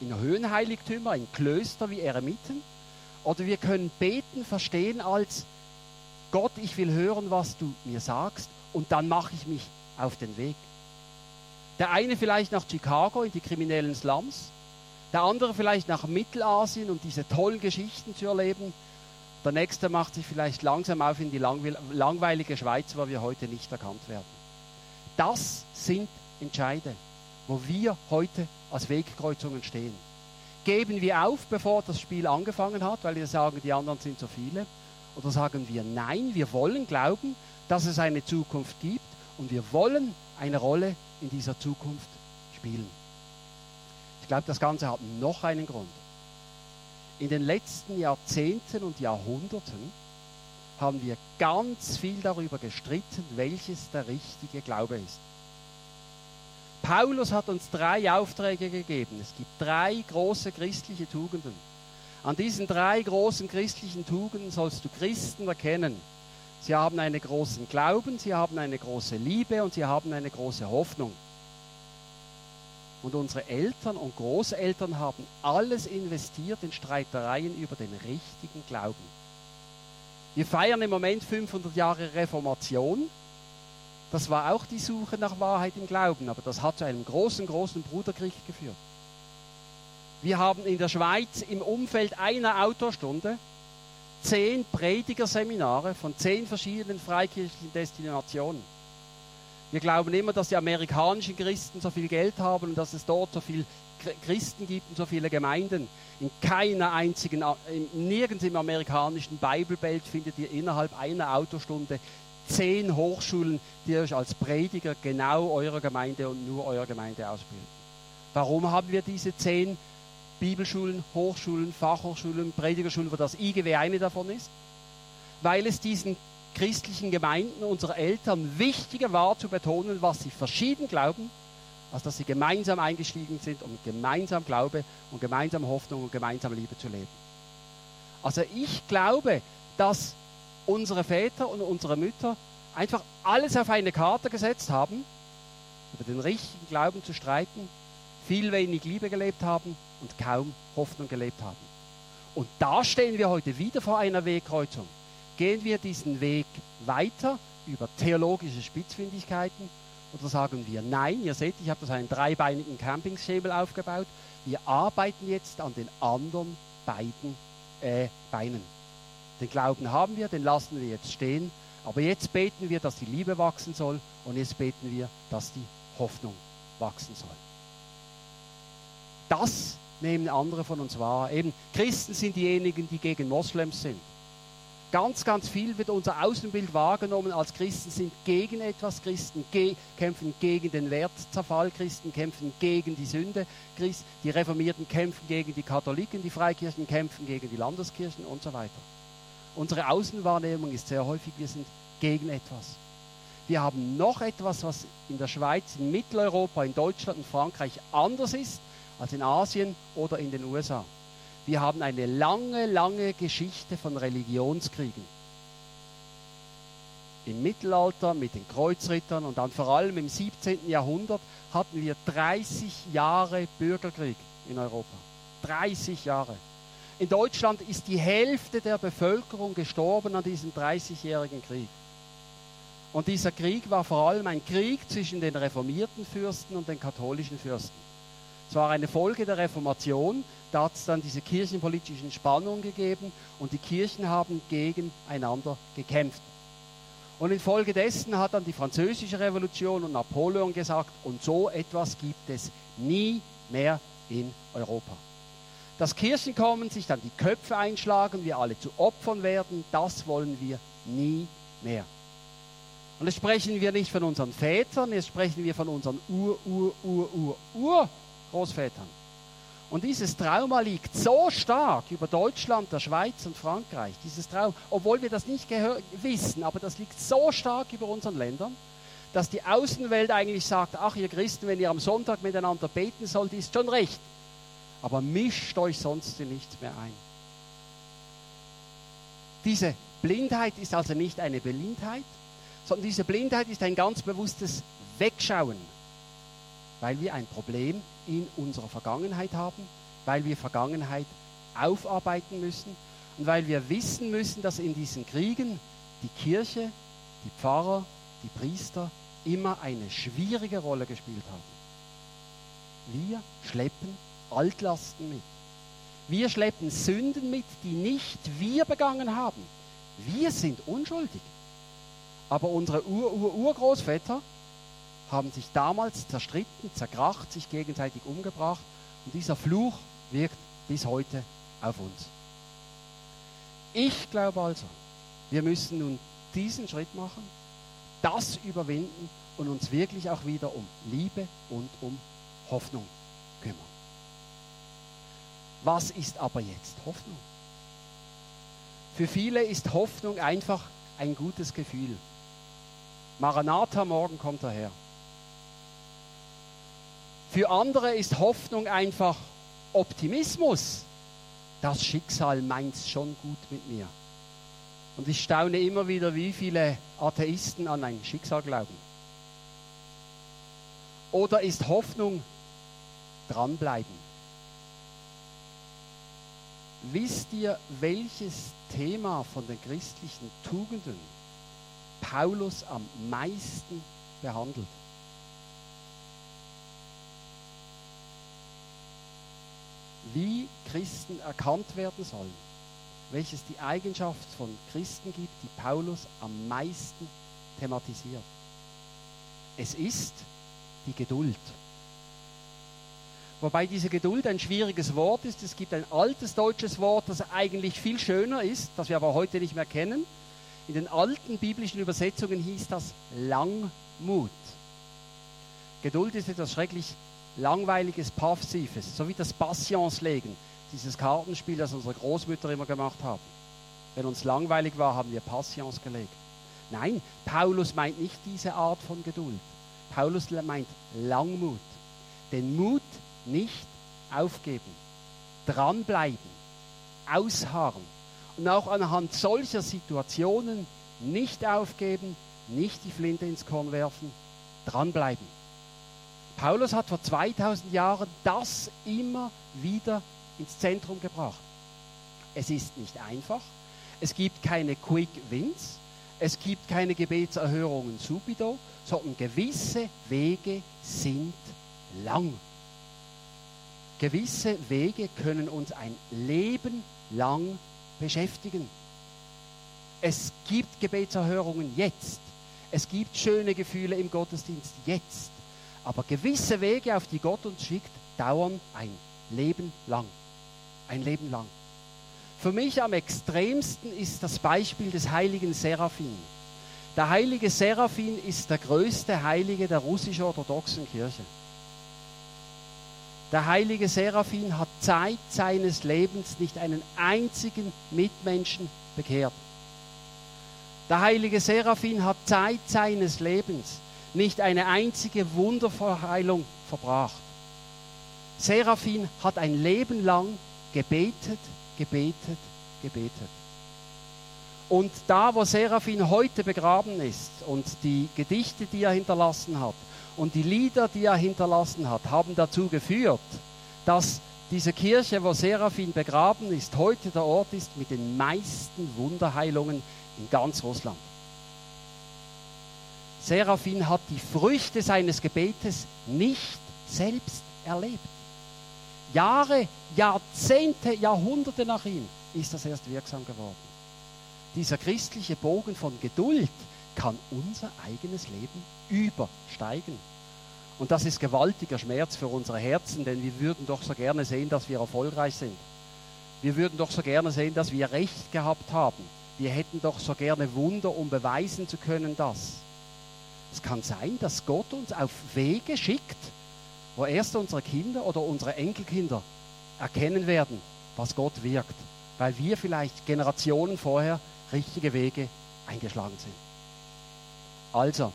in Höhenheiligtümer, in Klöster wie Eremiten. Oder wir können Beten verstehen als Gott, ich will hören, was du mir sagst und dann mache ich mich auf den Weg. Der eine vielleicht nach Chicago in die kriminellen Slums, der andere vielleicht nach Mittelasien, um diese tollen Geschichten zu erleben. Der nächste macht sich vielleicht langsam auf in die langweilige Schweiz, wo wir heute nicht erkannt werden. Das sind Entscheide, wo wir heute als Wegkreuzungen stehen. Geben wir auf, bevor das Spiel angefangen hat, weil wir sagen, die anderen sind so viele? Oder sagen wir, nein, wir wollen glauben, dass es eine Zukunft gibt und wir wollen eine Rolle in dieser Zukunft spielen. Ich glaube, das Ganze hat noch einen Grund in den letzten Jahrzehnten und Jahrhunderten haben wir ganz viel darüber gestritten, welches der richtige Glaube ist. Paulus hat uns drei Aufträge gegeben. Es gibt drei große christliche Tugenden. An diesen drei großen christlichen Tugenden sollst du Christen erkennen. Sie haben einen großen Glauben, sie haben eine große Liebe und sie haben eine große Hoffnung. Und unsere Eltern und Großeltern haben alles investiert in Streitereien über den richtigen Glauben. Wir feiern im Moment 500 Jahre Reformation. Das war auch die Suche nach Wahrheit im Glauben, aber das hat zu einem großen, großen Bruderkrieg geführt. Wir haben in der Schweiz im Umfeld einer Autorstunde zehn Predigerseminare von zehn verschiedenen freikirchlichen Destinationen. Wir glauben immer, dass die amerikanischen Christen so viel Geld haben und dass es dort so viele Christen gibt und so viele Gemeinden. In keiner einzigen, nirgends im amerikanischen Bibelbelt findet ihr innerhalb einer Autostunde zehn Hochschulen, die euch als Prediger genau eurer Gemeinde und nur eurer Gemeinde ausbilden. Warum haben wir diese zehn Bibelschulen, Hochschulen, Fachhochschulen, Predigerschulen, wo das IGW eine davon ist? Weil es diesen christlichen Gemeinden unserer Eltern wichtiger war zu betonen, was sie verschieden glauben, als dass sie gemeinsam eingestiegen sind, um gemeinsam Glaube und gemeinsam Hoffnung und gemeinsam Liebe zu leben. Also ich glaube, dass unsere Väter und unsere Mütter einfach alles auf eine Karte gesetzt haben, über den richtigen Glauben zu streiten, viel wenig Liebe gelebt haben und kaum Hoffnung gelebt haben. Und da stehen wir heute wieder vor einer Wegkreuzung gehen wir diesen Weg weiter über theologische Spitzfindigkeiten oder sagen wir nein, ihr seht, ich habe das einen dreibeinigen Campingschemel aufgebaut, wir arbeiten jetzt an den anderen beiden äh, Beinen. Den Glauben haben wir, den lassen wir jetzt stehen, aber jetzt beten wir, dass die Liebe wachsen soll und jetzt beten wir, dass die Hoffnung wachsen soll. Das nehmen andere von uns wahr. Eben Christen sind diejenigen, die gegen Moslems sind. Ganz, ganz viel wird unser Außenbild wahrgenommen als Christen sind gegen etwas, Christen ge kämpfen gegen den Wertzerfall, Christen kämpfen gegen die Sünde, Christ, die Reformierten kämpfen gegen die Katholiken, die Freikirchen kämpfen gegen die Landeskirchen und so weiter. Unsere Außenwahrnehmung ist sehr häufig, wir sind gegen etwas. Wir haben noch etwas, was in der Schweiz, in Mitteleuropa, in Deutschland und Frankreich anders ist als in Asien oder in den USA. Wir haben eine lange, lange Geschichte von Religionskriegen. Im Mittelalter mit den Kreuzrittern und dann vor allem im 17. Jahrhundert hatten wir 30 Jahre Bürgerkrieg in Europa. 30 Jahre. In Deutschland ist die Hälfte der Bevölkerung gestorben an diesem 30-jährigen Krieg. Und dieser Krieg war vor allem ein Krieg zwischen den reformierten Fürsten und den katholischen Fürsten. Es war eine Folge der Reformation, da hat es dann diese kirchenpolitischen Spannungen gegeben und die Kirchen haben gegeneinander gekämpft. Und infolgedessen hat dann die französische Revolution und Napoleon gesagt, und so etwas gibt es nie mehr in Europa. Dass Kirchen kommen, sich dann die Köpfe einschlagen, wir alle zu Opfern werden, das wollen wir nie mehr. Und jetzt sprechen wir nicht von unseren Vätern, jetzt sprechen wir von unseren Ur, Und dieses Trauma liegt so stark über Deutschland, der Schweiz und Frankreich. Dieses Trauma, obwohl wir das nicht wissen, aber das liegt so stark über unseren Ländern, dass die Außenwelt eigentlich sagt, ach ihr Christen, wenn ihr am Sonntag miteinander beten sollt, ist schon recht. Aber mischt euch sonst in nichts mehr ein. Diese Blindheit ist also nicht eine Blindheit, sondern diese Blindheit ist ein ganz bewusstes Wegschauen weil wir ein Problem in unserer Vergangenheit haben, weil wir Vergangenheit aufarbeiten müssen und weil wir wissen müssen, dass in diesen Kriegen die Kirche, die Pfarrer, die Priester immer eine schwierige Rolle gespielt haben. Wir schleppen Altlasten mit. Wir schleppen Sünden mit, die nicht wir begangen haben. Wir sind unschuldig. Aber unsere Ur-Ur-Urgroßväter haben sich damals zerstritten, zerkracht, sich gegenseitig umgebracht und dieser Fluch wirkt bis heute auf uns. Ich glaube also, wir müssen nun diesen Schritt machen, das überwinden und uns wirklich auch wieder um Liebe und um Hoffnung kümmern. Was ist aber jetzt Hoffnung? Für viele ist Hoffnung einfach ein gutes Gefühl. Maranatha, morgen kommt er her. Für andere ist Hoffnung einfach Optimismus. Das Schicksal meint es schon gut mit mir. Und ich staune immer wieder, wie viele Atheisten an ein Schicksal glauben. Oder ist Hoffnung dranbleiben? Wisst ihr, welches Thema von den christlichen Tugenden Paulus am meisten behandelt? Wie Christen erkannt werden sollen, welches die Eigenschaft von Christen gibt, die Paulus am meisten thematisiert. Es ist die Geduld. Wobei diese Geduld ein schwieriges Wort ist. Es gibt ein altes deutsches Wort, das eigentlich viel schöner ist, das wir aber heute nicht mehr kennen. In den alten biblischen Übersetzungen hieß das Langmut. Geduld ist etwas schrecklich langweiliges, passives, so wie das Passionslegen, dieses Kartenspiel, das unsere Großmütter immer gemacht haben. Wenn uns langweilig war, haben wir Passions gelegt. Nein, Paulus meint nicht diese Art von Geduld. Paulus meint Langmut. Den Mut nicht aufgeben, dranbleiben, ausharren und auch anhand solcher Situationen nicht aufgeben, nicht die Flinte ins Korn werfen, dranbleiben. Paulus hat vor 2000 Jahren das immer wieder ins Zentrum gebracht. Es ist nicht einfach. Es gibt keine Quick Wins. Es gibt keine Gebetserhörungen subido, sondern gewisse Wege sind lang. Gewisse Wege können uns ein Leben lang beschäftigen. Es gibt Gebetserhörungen jetzt. Es gibt schöne Gefühle im Gottesdienst jetzt. Aber gewisse Wege, auf die Gott uns schickt, dauern ein Leben lang. Ein Leben lang. Für mich am extremsten ist das Beispiel des heiligen Seraphin. Der heilige Seraphin ist der größte Heilige der russisch-orthodoxen Kirche. Der heilige Seraphin hat Zeit seines Lebens nicht einen einzigen Mitmenschen bekehrt. Der heilige Seraphin hat Zeit seines Lebens nicht eine einzige Wunderverheilung verbracht. Seraphin hat ein Leben lang gebetet, gebetet, gebetet. Und da, wo Seraphin heute begraben ist und die Gedichte, die er hinterlassen hat und die Lieder, die er hinterlassen hat, haben dazu geführt, dass diese Kirche, wo Seraphin begraben ist, heute der Ort ist mit den meisten Wunderheilungen in ganz Russland. Seraphin hat die Früchte seines Gebetes nicht selbst erlebt. Jahre, Jahrzehnte, Jahrhunderte nach ihm ist das erst wirksam geworden. Dieser christliche Bogen von Geduld kann unser eigenes Leben übersteigen. Und das ist gewaltiger Schmerz für unsere Herzen, denn wir würden doch so gerne sehen, dass wir erfolgreich sind. Wir würden doch so gerne sehen, dass wir Recht gehabt haben. Wir hätten doch so gerne Wunder, um beweisen zu können, dass. Es kann sein, dass Gott uns auf Wege schickt, wo erst unsere Kinder oder unsere Enkelkinder erkennen werden, was Gott wirkt, weil wir vielleicht Generationen vorher richtige Wege eingeschlagen sind. Also,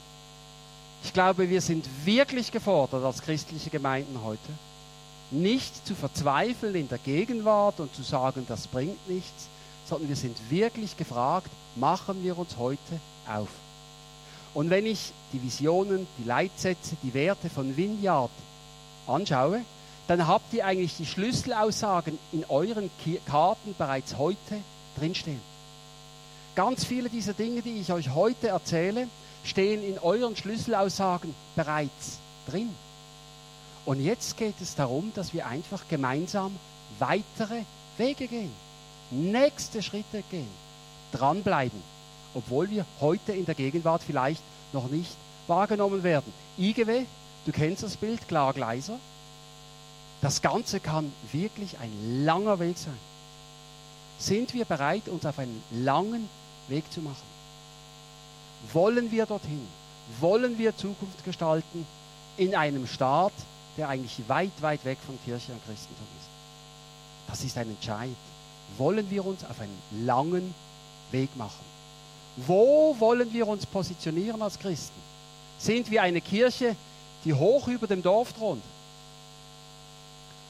ich glaube, wir sind wirklich gefordert als christliche Gemeinden heute, nicht zu verzweifeln in der Gegenwart und zu sagen, das bringt nichts, sondern wir sind wirklich gefragt, machen wir uns heute auf. Und wenn ich die Visionen, die Leitsätze, die Werte von Vineyard anschaue, dann habt ihr eigentlich die Schlüsselaussagen in euren Karten bereits heute drinstehen. Ganz viele dieser Dinge, die ich euch heute erzähle, stehen in euren Schlüsselaussagen bereits drin. Und jetzt geht es darum, dass wir einfach gemeinsam weitere Wege gehen, nächste Schritte gehen, dranbleiben, obwohl wir heute in der Gegenwart vielleicht noch nicht wahrgenommen werden. IGW, du kennst das Bild, klar Gleiser. Das Ganze kann wirklich ein langer Weg sein. Sind wir bereit, uns auf einen langen Weg zu machen? Wollen wir dorthin? Wollen wir Zukunft gestalten in einem Staat, der eigentlich weit, weit weg von Kirche und Christentum ist? Das ist ein Entscheid. Wollen wir uns auf einen langen Weg machen? Wo wollen wir uns positionieren als Christen? Sind wir eine Kirche, die hoch über dem Dorf thront?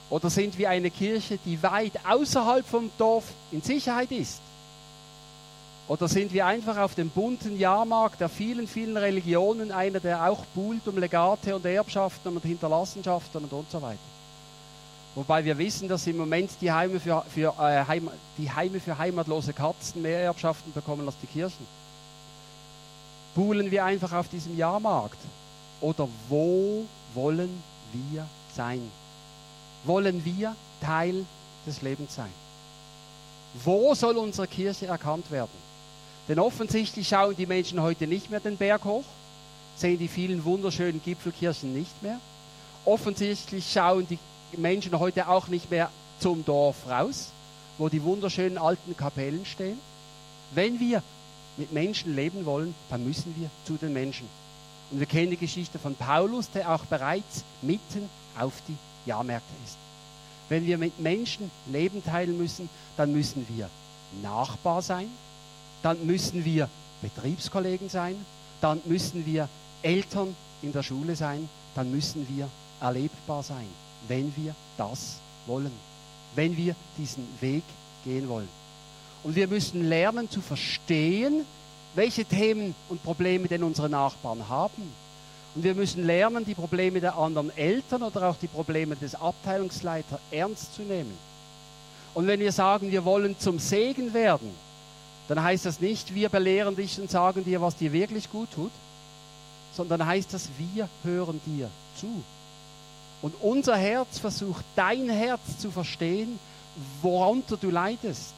Oder sind wir eine Kirche, die weit außerhalb vom Dorf in Sicherheit ist? Oder sind wir einfach auf dem bunten Jahrmarkt der vielen, vielen Religionen einer, der auch buhlt um Legate und Erbschaften und Hinterlassenschaften und, und so weiter? Wobei wir wissen, dass im Moment die Heime für, für, äh, Heim, die Heime für heimatlose Katzen mehr Erbschaften bekommen als die Kirchen. Buhlen wir einfach auf diesem Jahrmarkt? Oder wo wollen wir sein? Wollen wir Teil des Lebens sein? Wo soll unsere Kirche erkannt werden? Denn offensichtlich schauen die Menschen heute nicht mehr den Berg hoch, sehen die vielen wunderschönen Gipfelkirchen nicht mehr. Offensichtlich schauen die Menschen heute auch nicht mehr zum Dorf raus, wo die wunderschönen alten Kapellen stehen. Wenn wir mit Menschen leben wollen, dann müssen wir zu den Menschen. Und wir kennen die Geschichte von Paulus, der auch bereits mitten auf die Jahrmärkte ist. Wenn wir mit Menschen Leben teilen müssen, dann müssen wir Nachbar sein, dann müssen wir Betriebskollegen sein, dann müssen wir Eltern in der Schule sein, dann müssen wir erlebbar sein, wenn wir das wollen, wenn wir diesen Weg gehen wollen. Und wir müssen lernen zu verstehen, welche Themen und Probleme denn unsere Nachbarn haben. Und wir müssen lernen, die Probleme der anderen Eltern oder auch die Probleme des Abteilungsleiters ernst zu nehmen. Und wenn wir sagen, wir wollen zum Segen werden, dann heißt das nicht, wir belehren dich und sagen dir, was dir wirklich gut tut, sondern heißt das, wir hören dir zu. Und unser Herz versucht, dein Herz zu verstehen, worunter du leidest.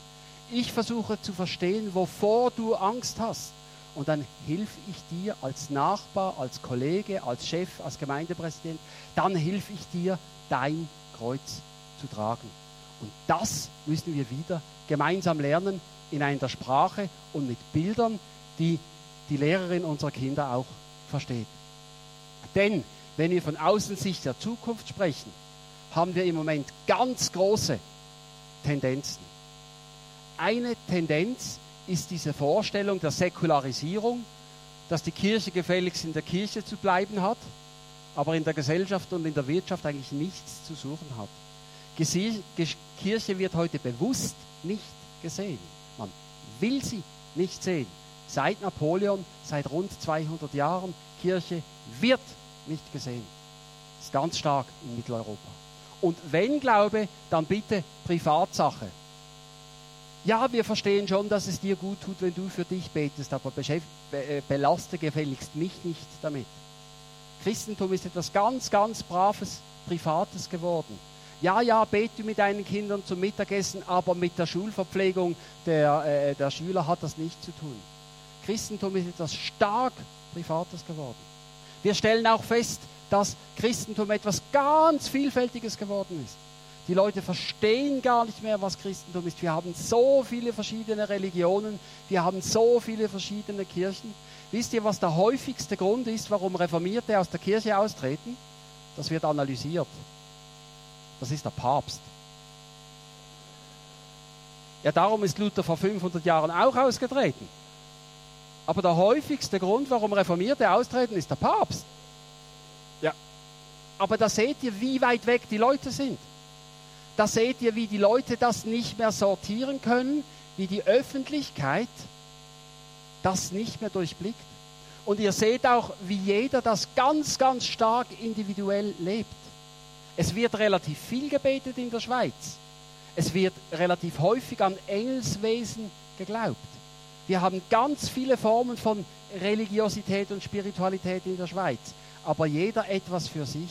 Ich versuche zu verstehen, wovor du Angst hast. Und dann hilf ich dir als Nachbar, als Kollege, als Chef, als Gemeindepräsident, dann hilf ich dir, dein Kreuz zu tragen. Und das müssen wir wieder gemeinsam lernen, in einer Sprache und mit Bildern, die die Lehrerin unserer Kinder auch versteht. Denn wenn wir von Außensicht der Zukunft sprechen, haben wir im Moment ganz große Tendenzen. Eine Tendenz ist diese Vorstellung der Säkularisierung, dass die Kirche gefälligst in der Kirche zu bleiben hat, aber in der Gesellschaft und in der Wirtschaft eigentlich nichts zu suchen hat. Kirche wird heute bewusst nicht gesehen. Man will sie nicht sehen. Seit Napoleon, seit rund 200 Jahren, Kirche wird nicht gesehen. Ist ganz stark in Mitteleuropa. Und wenn Glaube, dann bitte Privatsache. Ja, wir verstehen schon, dass es dir gut tut, wenn du für dich betest, aber äh, belaste gefälligst mich nicht damit. Christentum ist etwas ganz, ganz Braves, Privates geworden. Ja, ja, bete mit deinen Kindern zum Mittagessen, aber mit der Schulverpflegung der, äh, der Schüler hat das nichts zu tun. Christentum ist etwas stark Privates geworden. Wir stellen auch fest, dass Christentum etwas ganz Vielfältiges geworden ist. Die Leute verstehen gar nicht mehr, was Christentum ist. Wir haben so viele verschiedene Religionen, wir haben so viele verschiedene Kirchen. Wisst ihr, was der häufigste Grund ist, warum Reformierte aus der Kirche austreten? Das wird analysiert. Das ist der Papst. Ja, darum ist Luther vor 500 Jahren auch ausgetreten. Aber der häufigste Grund, warum Reformierte austreten, ist der Papst. Ja. Aber da seht ihr, wie weit weg die Leute sind. Da seht ihr, wie die Leute das nicht mehr sortieren können, wie die Öffentlichkeit das nicht mehr durchblickt. Und ihr seht auch, wie jeder das ganz, ganz stark individuell lebt. Es wird relativ viel gebetet in der Schweiz. Es wird relativ häufig an Engelswesen geglaubt. Wir haben ganz viele Formen von Religiosität und Spiritualität in der Schweiz, aber jeder etwas für sich.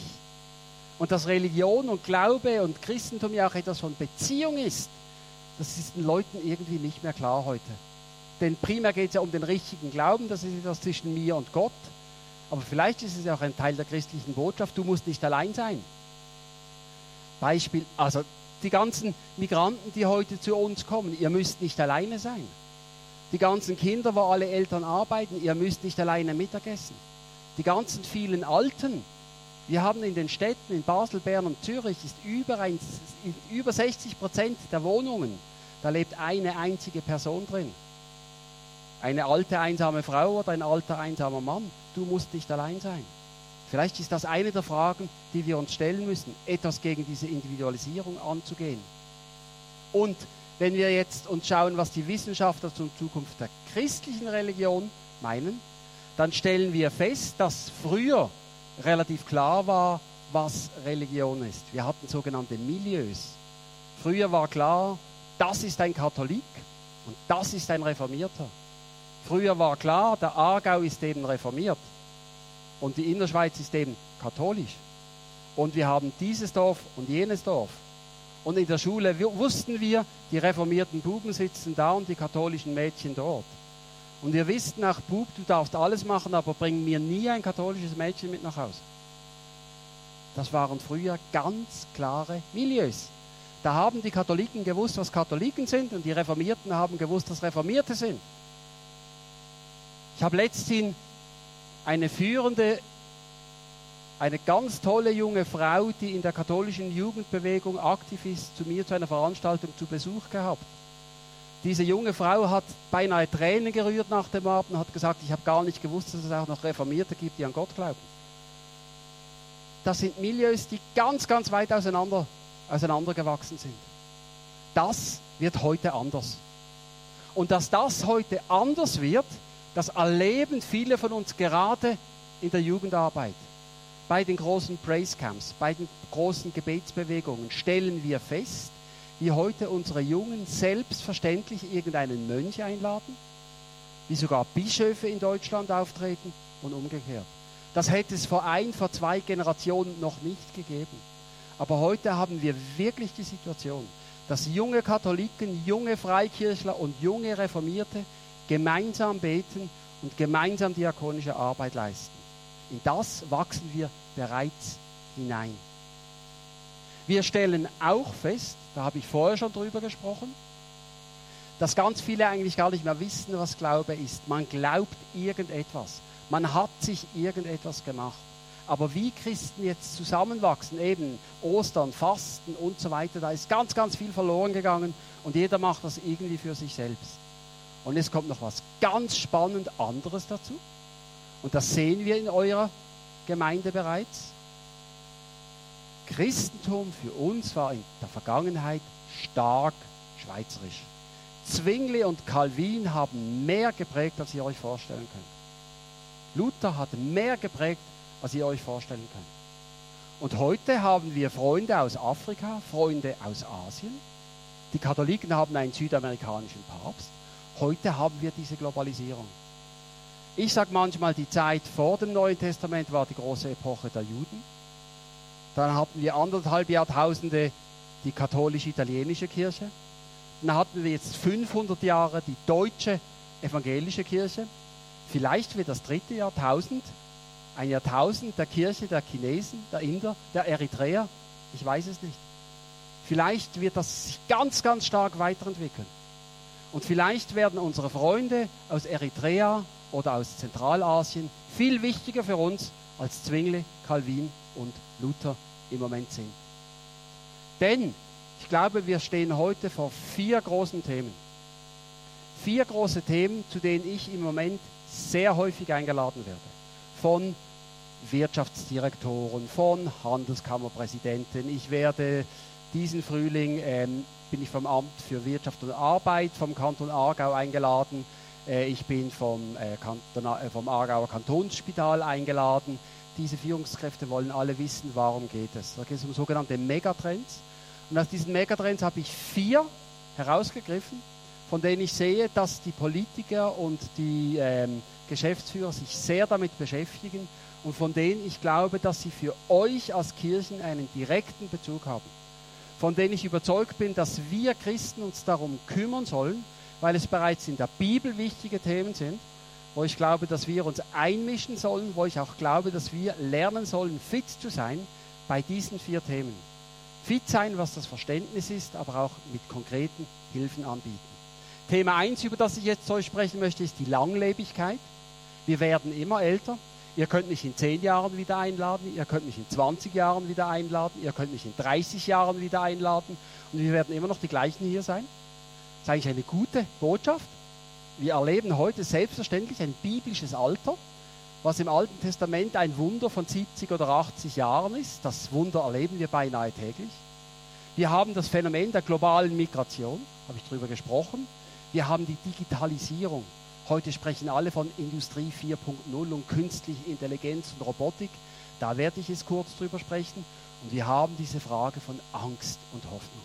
Und dass Religion und Glaube und Christentum ja auch etwas von Beziehung ist, das ist den Leuten irgendwie nicht mehr klar heute. Denn primär geht es ja um den richtigen Glauben, das ist etwas zwischen mir und Gott. Aber vielleicht ist es ja auch ein Teil der christlichen Botschaft, du musst nicht allein sein. Beispiel, also die ganzen Migranten, die heute zu uns kommen, ihr müsst nicht alleine sein. Die ganzen Kinder, wo alle Eltern arbeiten, ihr müsst nicht alleine Mittagessen. Die ganzen vielen Alten, wir haben in den Städten, in Basel, Bern und Zürich, ist über, ein, über 60 Prozent der Wohnungen, da lebt eine einzige Person drin. Eine alte, einsame Frau oder ein alter, einsamer Mann. Du musst nicht allein sein. Vielleicht ist das eine der Fragen, die wir uns stellen müssen, etwas gegen diese Individualisierung anzugehen. Und wenn wir jetzt uns schauen, was die Wissenschaftler zur Zukunft der christlichen Religion meinen, dann stellen wir fest, dass früher relativ klar war, was Religion ist. Wir hatten sogenannte Milieus. Früher war klar, das ist ein Katholik und das ist ein Reformierter. Früher war klar, der Aargau ist eben reformiert und die Innerschweiz ist eben katholisch. Und wir haben dieses Dorf und jenes Dorf. Und in der Schule wussten wir, die reformierten Buben sitzen da und die katholischen Mädchen dort. Und wir wussten auch, Bub, du darfst alles machen, aber bring mir nie ein katholisches Mädchen mit nach Hause. Das waren früher ganz klare Milieus. Da haben die Katholiken gewusst, was Katholiken sind und die Reformierten haben gewusst, was Reformierte sind. Ich habe letzthin eine führende, eine ganz tolle junge Frau, die in der katholischen Jugendbewegung aktiv ist, zu mir zu einer Veranstaltung zu Besuch gehabt. Diese junge Frau hat beinahe Tränen gerührt nach dem Abend und hat gesagt, ich habe gar nicht gewusst, dass es auch noch Reformierte gibt, die an Gott glauben. Das sind Milieus, die ganz, ganz weit auseinander, auseinandergewachsen sind. Das wird heute anders. Und dass das heute anders wird, das erleben viele von uns gerade in der Jugendarbeit. Bei den großen Praise Camps, bei den großen Gebetsbewegungen stellen wir fest, wie heute unsere Jungen selbstverständlich irgendeinen Mönch einladen, wie sogar Bischöfe in Deutschland auftreten und umgekehrt. Das hätte es vor ein, vor zwei Generationen noch nicht gegeben. Aber heute haben wir wirklich die Situation, dass junge Katholiken, junge Freikirchler und junge Reformierte gemeinsam beten und gemeinsam diakonische Arbeit leisten. In das wachsen wir bereits hinein. Wir stellen auch fest, da habe ich vorher schon drüber gesprochen, dass ganz viele eigentlich gar nicht mehr wissen, was Glaube ist. Man glaubt irgendetwas. Man hat sich irgendetwas gemacht. Aber wie Christen jetzt zusammenwachsen, eben Ostern, Fasten und so weiter, da ist ganz, ganz viel verloren gegangen und jeder macht das irgendwie für sich selbst. Und es kommt noch was ganz spannend anderes dazu. Und das sehen wir in eurer Gemeinde bereits. Christentum für uns war in der Vergangenheit stark schweizerisch. Zwingli und Calvin haben mehr geprägt, als ihr euch vorstellen könnt. Luther hat mehr geprägt, als ihr euch vorstellen könnt. Und heute haben wir Freunde aus Afrika, Freunde aus Asien. Die Katholiken haben einen südamerikanischen Papst. Heute haben wir diese Globalisierung. Ich sage manchmal, die Zeit vor dem Neuen Testament war die große Epoche der Juden. Dann hatten wir anderthalb Jahrtausende die katholisch-italienische Kirche. Dann hatten wir jetzt 500 Jahre die deutsche evangelische Kirche. Vielleicht wird das dritte Jahrtausend ein Jahrtausend der Kirche der Chinesen, der Inder, der Eritreer. Ich weiß es nicht. Vielleicht wird das sich ganz, ganz stark weiterentwickeln. Und vielleicht werden unsere Freunde aus Eritrea oder aus Zentralasien viel wichtiger für uns als Zwingli, Calvin und Luther im Moment sind. Denn ich glaube, wir stehen heute vor vier großen Themen. Vier große Themen, zu denen ich im Moment sehr häufig eingeladen werde. Von Wirtschaftsdirektoren, von Handelskammerpräsidenten. Ich werde diesen Frühling, ähm, bin ich vom Amt für Wirtschaft und Arbeit vom Kanton Aargau eingeladen. Äh, ich bin vom, äh, äh, vom Aargauer Kantonsspital eingeladen. Diese Führungskräfte wollen alle wissen, warum geht es. Da geht es um sogenannte Megatrends. Und aus diesen Megatrends habe ich vier herausgegriffen, von denen ich sehe, dass die Politiker und die ähm, Geschäftsführer sich sehr damit beschäftigen und von denen ich glaube, dass sie für euch als Kirchen einen direkten Bezug haben. Von denen ich überzeugt bin, dass wir Christen uns darum kümmern sollen, weil es bereits in der Bibel wichtige Themen sind, wo ich glaube, dass wir uns einmischen sollen, wo ich auch glaube, dass wir lernen sollen, fit zu sein bei diesen vier Themen. Fit sein, was das Verständnis ist, aber auch mit konkreten Hilfen anbieten. Thema 1, über das ich jetzt zu euch sprechen möchte, ist die Langlebigkeit. Wir werden immer älter. Ihr könnt mich in 10 Jahren wieder einladen, ihr könnt mich in 20 Jahren wieder einladen, ihr könnt mich in 30 Jahren wieder einladen und wir werden immer noch die gleichen hier sein. Ist eigentlich eine gute Botschaft. Wir erleben heute selbstverständlich ein biblisches Alter, was im Alten Testament ein Wunder von 70 oder 80 Jahren ist. Das Wunder erleben wir beinahe täglich. Wir haben das Phänomen der globalen Migration, habe ich darüber gesprochen. Wir haben die Digitalisierung. Heute sprechen alle von Industrie 4.0 und künstliche Intelligenz und Robotik. Da werde ich jetzt kurz drüber sprechen. Und wir haben diese Frage von Angst und Hoffnung.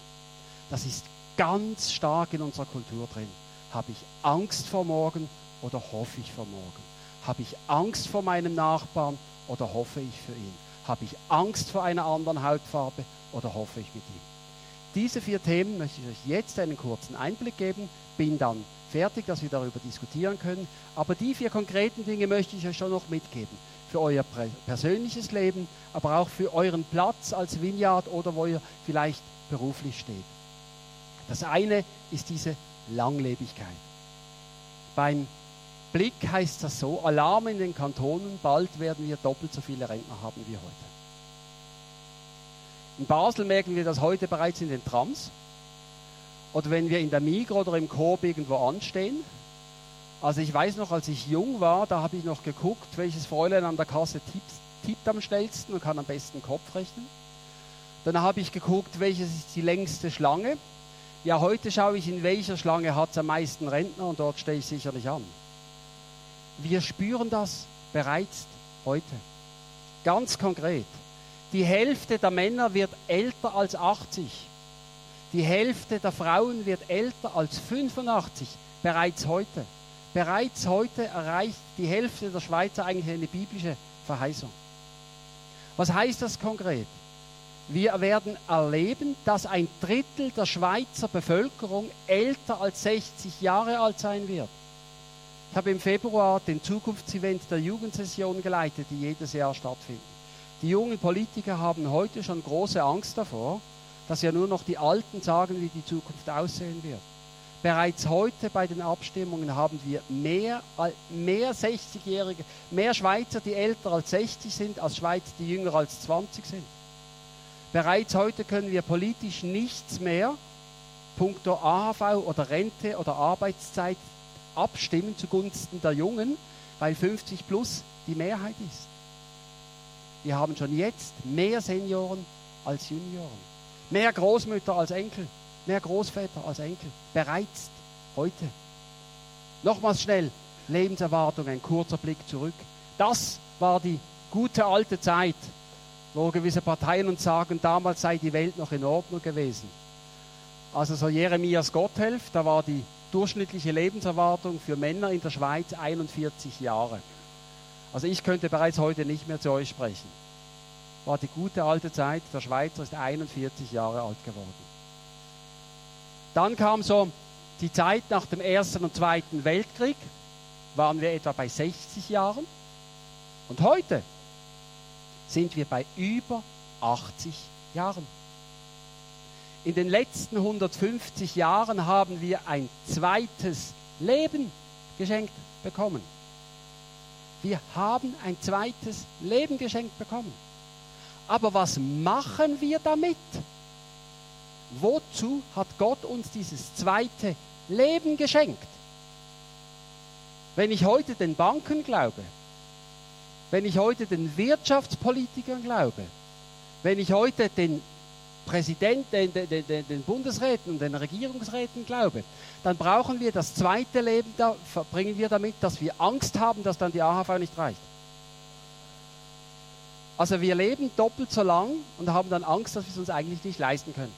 Das ist ganz stark in unserer Kultur drin. Habe ich Angst vor morgen oder hoffe ich vor morgen? Habe ich Angst vor meinem Nachbarn oder hoffe ich für ihn? Habe ich Angst vor einer anderen Hautfarbe oder hoffe ich mit ihm? Diese vier Themen möchte ich euch jetzt einen kurzen Einblick geben, bin dann fertig, dass wir darüber diskutieren können. Aber die vier konkreten Dinge möchte ich euch schon noch mitgeben. Für euer persönliches Leben, aber auch für euren Platz als Vineyard oder wo ihr vielleicht beruflich steht. Das eine ist diese Langlebigkeit. Beim Blick heißt das so, Alarm in den Kantonen, bald werden wir doppelt so viele Rentner haben wie heute. In Basel merken wir das heute bereits in den Trams. Oder wenn wir in der Migro oder im Korb irgendwo anstehen. Also ich weiß noch, als ich jung war, da habe ich noch geguckt, welches Fräulein an der Kasse tippt, tippt am schnellsten und kann am besten Kopf rechnen. Dann habe ich geguckt, welches ist die längste Schlange. Ja, heute schaue ich, in welcher Schlange hat es am meisten Rentner und dort stehe ich sicherlich an. Wir spüren das bereits heute. Ganz konkret. Die Hälfte der Männer wird älter als 80. Die Hälfte der Frauen wird älter als 85, bereits heute. Bereits heute erreicht die Hälfte der Schweizer eigentlich eine biblische Verheißung. Was heißt das konkret? Wir werden erleben, dass ein Drittel der Schweizer Bevölkerung älter als 60 Jahre alt sein wird. Ich habe im Februar den Zukunftsevent der Jugendsession geleitet, die jedes Jahr stattfindet. Die jungen Politiker haben heute schon große Angst davor, dass ja nur noch die Alten sagen, wie die Zukunft aussehen wird. Bereits heute bei den Abstimmungen haben wir mehr, mehr 60-Jährige, mehr Schweizer, die älter als 60 sind, als Schweizer, die jünger als 20 sind. Bereits heute können wir politisch nichts mehr, punkto AHV oder Rente oder Arbeitszeit, abstimmen zugunsten der Jungen, weil 50 plus die Mehrheit ist. Wir haben schon jetzt mehr Senioren als Junioren, mehr Großmütter als Enkel, mehr Großväter als Enkel. Bereits heute. Nochmals schnell, Lebenserwartung, ein kurzer Blick zurück. Das war die gute alte Zeit, wo gewisse Parteien uns sagen, damals sei die Welt noch in Ordnung gewesen. Also so Jeremias Gotthelf, da war die durchschnittliche Lebenserwartung für Männer in der Schweiz 41 Jahre. Also ich könnte bereits heute nicht mehr zu euch sprechen. War die gute alte Zeit, der Schweizer ist 41 Jahre alt geworden. Dann kam so die Zeit nach dem Ersten und Zweiten Weltkrieg, waren wir etwa bei 60 Jahren. Und heute sind wir bei über 80 Jahren. In den letzten 150 Jahren haben wir ein zweites Leben geschenkt bekommen. Wir haben ein zweites Leben geschenkt bekommen. Aber was machen wir damit? Wozu hat Gott uns dieses zweite Leben geschenkt? Wenn ich heute den Banken glaube, wenn ich heute den Wirtschaftspolitikern glaube, wenn ich heute den Präsidenten, den, den, den, Bundesräten und den Regierungsräten glaube, dann brauchen wir das zweite Leben, da verbringen wir damit, dass wir Angst haben, dass dann die AHV nicht reicht. Also wir leben doppelt so lang und haben dann Angst, dass wir es uns eigentlich nicht leisten können.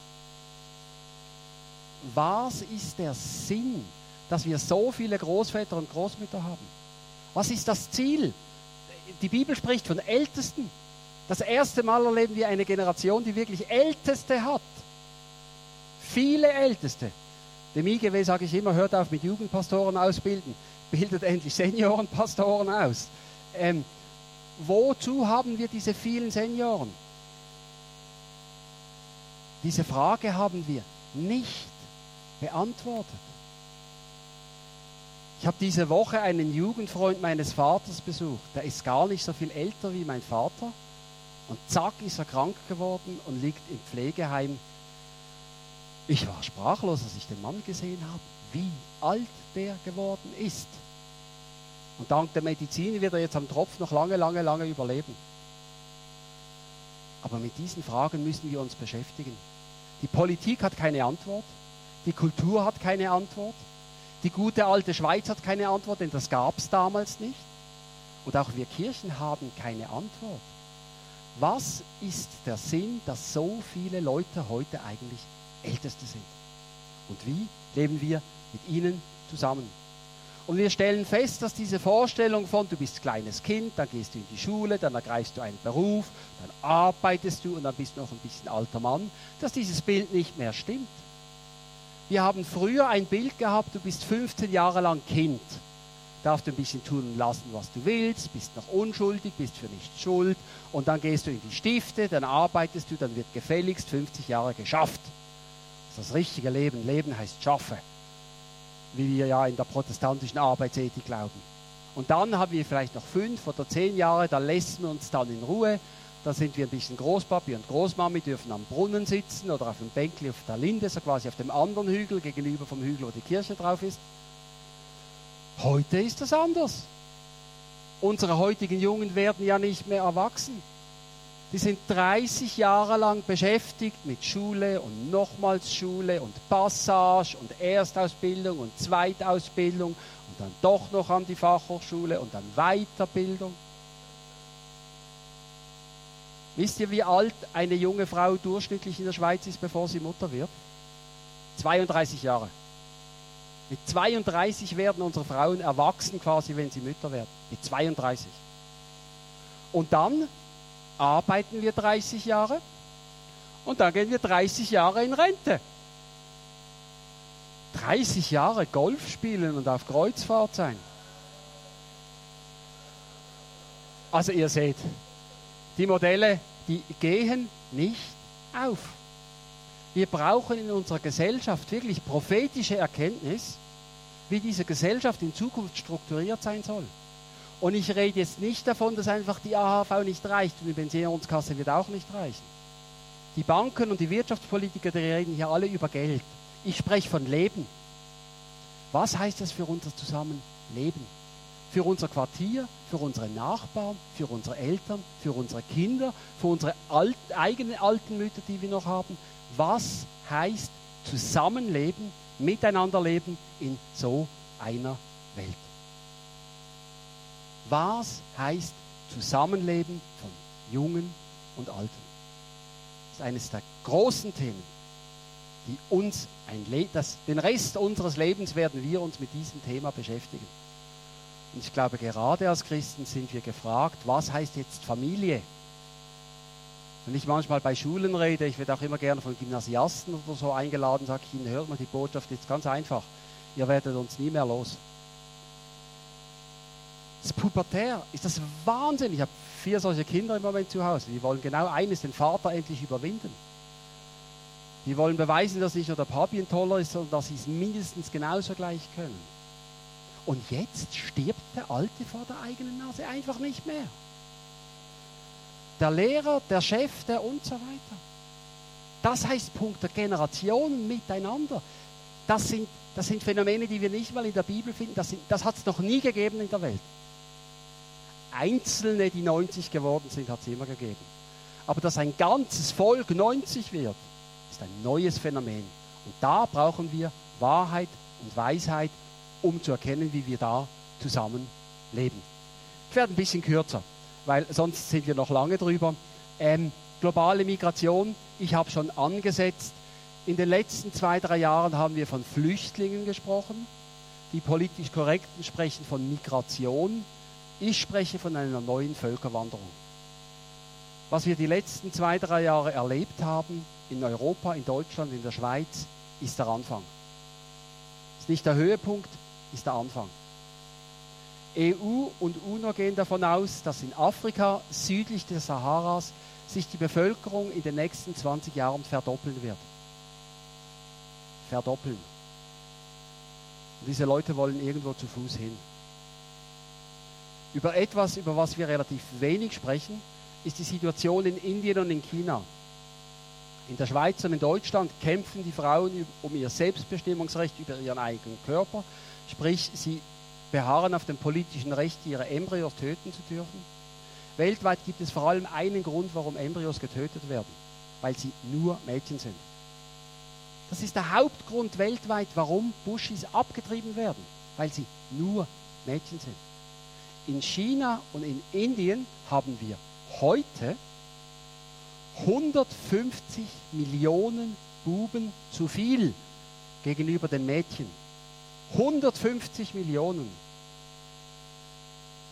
Was ist der Sinn, dass wir so viele Großväter und Großmütter haben? Was ist das Ziel? Die Bibel spricht von Ältesten. Das erste Mal erleben wir eine Generation, die wirklich Älteste hat. Viele Älteste. Dem IGW sage ich immer, hört auf mit Jugendpastoren ausbilden. Bildet endlich Seniorenpastoren aus. Ähm, wozu haben wir diese vielen Senioren? Diese Frage haben wir nicht beantwortet. Ich habe diese Woche einen Jugendfreund meines Vaters besucht. Der ist gar nicht so viel älter wie mein Vater. Und zack ist er krank geworden und liegt im Pflegeheim. Ich war sprachlos, als ich den Mann gesehen habe, wie alt der geworden ist. Und dank der Medizin wird er jetzt am Tropf noch lange, lange, lange überleben. Aber mit diesen Fragen müssen wir uns beschäftigen. Die Politik hat keine Antwort. Die Kultur hat keine Antwort. Die gute alte Schweiz hat keine Antwort, denn das gab es damals nicht. Und auch wir Kirchen haben keine Antwort. Was ist der Sinn, dass so viele Leute heute eigentlich Älteste sind? Und wie leben wir mit ihnen zusammen? Und wir stellen fest, dass diese Vorstellung von, du bist kleines Kind, dann gehst du in die Schule, dann ergreifst du einen Beruf, dann arbeitest du und dann bist du noch ein bisschen alter Mann, dass dieses Bild nicht mehr stimmt. Wir haben früher ein Bild gehabt, du bist 15 Jahre lang Kind darfst du ein bisschen tun und lassen, was du willst, bist noch unschuldig, bist für nichts schuld und dann gehst du in die Stifte, dann arbeitest du, dann wird gefälligst 50 Jahre geschafft. Das ist das richtige Leben. Leben heißt schaffe, wie wir ja in der protestantischen Arbeitsethik glauben. Und dann haben wir vielleicht noch fünf oder zehn Jahre, da lassen wir uns dann in Ruhe. Da sind wir ein bisschen Großpapi und Großmami, dürfen am Brunnen sitzen oder auf dem Bänkli auf der Linde, so quasi auf dem anderen Hügel, gegenüber vom Hügel, wo die Kirche drauf ist. Heute ist das anders. Unsere heutigen Jungen werden ja nicht mehr erwachsen. Die sind 30 Jahre lang beschäftigt mit Schule und nochmals Schule und Passage und Erstausbildung und Zweitausbildung und dann doch noch an die Fachhochschule und dann Weiterbildung. Wisst ihr, wie alt eine junge Frau durchschnittlich in der Schweiz ist, bevor sie Mutter wird? 32 Jahre. Mit 32 werden unsere Frauen erwachsen quasi, wenn sie Mütter werden. Mit 32. Und dann arbeiten wir 30 Jahre und dann gehen wir 30 Jahre in Rente. 30 Jahre Golf spielen und auf Kreuzfahrt sein. Also ihr seht, die Modelle, die gehen nicht auf. Wir brauchen in unserer Gesellschaft wirklich prophetische Erkenntnis, wie diese Gesellschaft in Zukunft strukturiert sein soll. Und ich rede jetzt nicht davon, dass einfach die AHV nicht reicht und die Pensionskasse wird auch nicht reichen. Die Banken und die Wirtschaftspolitiker, die reden hier alle über Geld. Ich spreche von Leben. Was heißt das für unser Zusammenleben? Für unser Quartier, für unsere Nachbarn, für unsere Eltern, für unsere Kinder, für unsere alt, eigenen alten Mütter, die wir noch haben. Was heißt Zusammenleben, Miteinanderleben in so einer Welt? Was heißt Zusammenleben von Jungen und Alten? Das ist eines der großen Themen, die uns ein Le das, den Rest unseres Lebens werden wir uns mit diesem Thema beschäftigen. Und ich glaube, gerade als Christen sind wir gefragt, was heißt jetzt Familie? Wenn ich manchmal bei Schulen rede, ich werde auch immer gerne von Gymnasiasten oder so eingeladen, sage ich ihnen, hört mal die Botschaft jetzt ganz einfach. Ihr werdet uns nie mehr los. Das Pubertär ist das Wahnsinn. Ich habe vier solche Kinder im Moment zu Hause. Die wollen genau eines, den Vater endlich überwinden. Die wollen beweisen, dass nicht nur der Papi ein toller ist, sondern dass sie es mindestens genauso gleich können. Und jetzt stirbt der Alte vor der eigenen Nase einfach nicht mehr. Der Lehrer, der Chef, der und so weiter. Das heißt Punkt der Generationen miteinander. Das sind, das sind Phänomene, die wir nicht mal in der Bibel finden. Das, das hat es noch nie gegeben in der Welt. Einzelne, die 90 geworden sind, hat es immer gegeben. Aber dass ein ganzes Volk 90 wird, ist ein neues Phänomen. Und da brauchen wir Wahrheit und Weisheit, um zu erkennen, wie wir da zusammen leben. Ich werde ein bisschen kürzer, weil sonst sind wir noch lange drüber. Ähm, globale Migration, ich habe schon angesetzt. In den letzten zwei, drei Jahren haben wir von Flüchtlingen gesprochen. Die politisch Korrekten sprechen von Migration. Ich spreche von einer neuen Völkerwanderung. Was wir die letzten zwei, drei Jahre erlebt haben, in Europa, in Deutschland, in der Schweiz, ist der Anfang. Ist nicht der Höhepunkt, ist der Anfang. EU und UNO gehen davon aus, dass in Afrika südlich des Saharas sich die Bevölkerung in den nächsten 20 Jahren verdoppeln wird. Verdoppeln. Und diese Leute wollen irgendwo zu Fuß hin. Über etwas, über was wir relativ wenig sprechen, ist die Situation in Indien und in China. In der Schweiz und in Deutschland kämpfen die Frauen um ihr Selbstbestimmungsrecht über ihren eigenen Körper, sprich sie beharren auf dem politischen Recht, ihre Embryos töten zu dürfen. Weltweit gibt es vor allem einen Grund, warum Embryos getötet werden, weil sie nur Mädchen sind. Das ist der Hauptgrund weltweit, warum Bushis abgetrieben werden, weil sie nur Mädchen sind in China und in Indien haben wir heute 150 Millionen Buben zu viel gegenüber den Mädchen. 150 Millionen,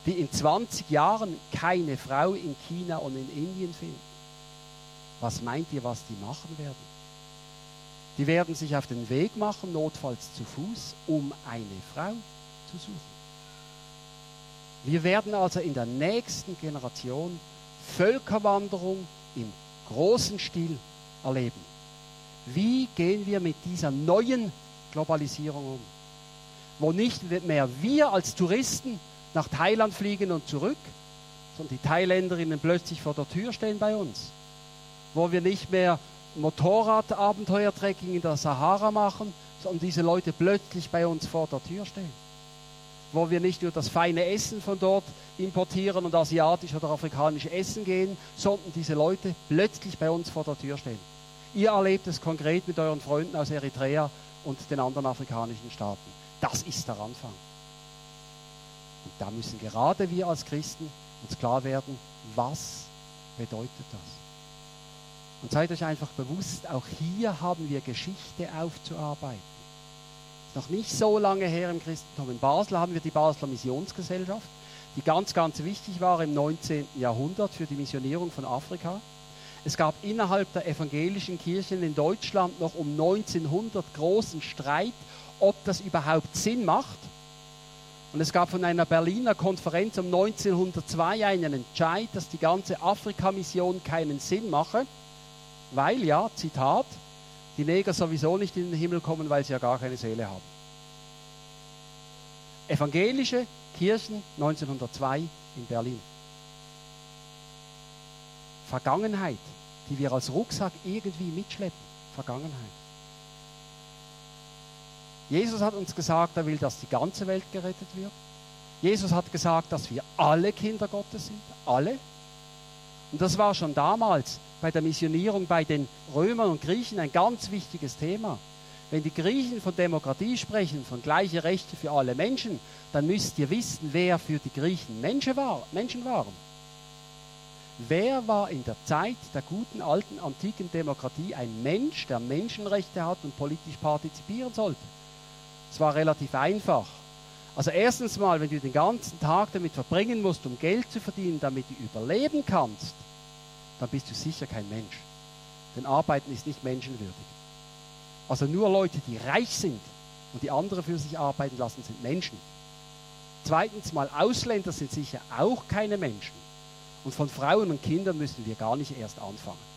die in 20 Jahren keine Frau in China und in Indien finden. Was meint ihr, was die machen werden? Die werden sich auf den Weg machen, notfalls zu Fuß, um eine Frau zu suchen. Wir werden also in der nächsten Generation Völkerwanderung im großen Stil erleben. Wie gehen wir mit dieser neuen Globalisierung um? Wo nicht mehr wir als Touristen nach Thailand fliegen und zurück, sondern die Thailänderinnen plötzlich vor der Tür stehen bei uns. Wo wir nicht mehr Motorradabenteuertrekking in der Sahara machen, sondern diese Leute plötzlich bei uns vor der Tür stehen wo wir nicht nur das feine Essen von dort importieren und asiatisch oder afrikanisch essen gehen, sondern diese Leute plötzlich bei uns vor der Tür stehen. Ihr erlebt es konkret mit euren Freunden aus Eritrea und den anderen afrikanischen Staaten. Das ist der Anfang. Und da müssen gerade wir als Christen uns klar werden, was bedeutet das? Und seid euch einfach bewusst, auch hier haben wir Geschichte aufzuarbeiten noch nicht so lange her im Christentum. In Basel haben wir die Basler Missionsgesellschaft, die ganz, ganz wichtig war im 19. Jahrhundert für die Missionierung von Afrika. Es gab innerhalb der evangelischen Kirchen in Deutschland noch um 1900 großen Streit, ob das überhaupt Sinn macht. Und es gab von einer Berliner Konferenz um 1902 einen Entscheid, dass die ganze Afrika-Mission keinen Sinn mache, weil ja, Zitat, die Neger sowieso nicht in den Himmel kommen, weil sie ja gar keine Seele haben. Evangelische Kirchen 1902 in Berlin. Vergangenheit, die wir als Rucksack irgendwie mitschleppen. Vergangenheit. Jesus hat uns gesagt, er will, dass die ganze Welt gerettet wird. Jesus hat gesagt, dass wir alle Kinder Gottes sind. Alle. Und das war schon damals bei der Missionierung bei den Römern und Griechen ein ganz wichtiges Thema. Wenn die Griechen von Demokratie sprechen, von gleichen Rechten für alle Menschen, dann müsst ihr wissen, wer für die Griechen Menschen, war, Menschen waren. Wer war in der Zeit der guten alten antiken Demokratie ein Mensch, der Menschenrechte hat und politisch partizipieren sollte? Es war relativ einfach. Also erstens mal, wenn du den ganzen Tag damit verbringen musst, um Geld zu verdienen, damit du überleben kannst, dann bist du sicher kein Mensch. Denn Arbeiten ist nicht menschenwürdig. Also nur Leute, die reich sind und die andere für sich arbeiten lassen, sind Menschen. Zweitens mal, Ausländer sind sicher auch keine Menschen. Und von Frauen und Kindern müssen wir gar nicht erst anfangen.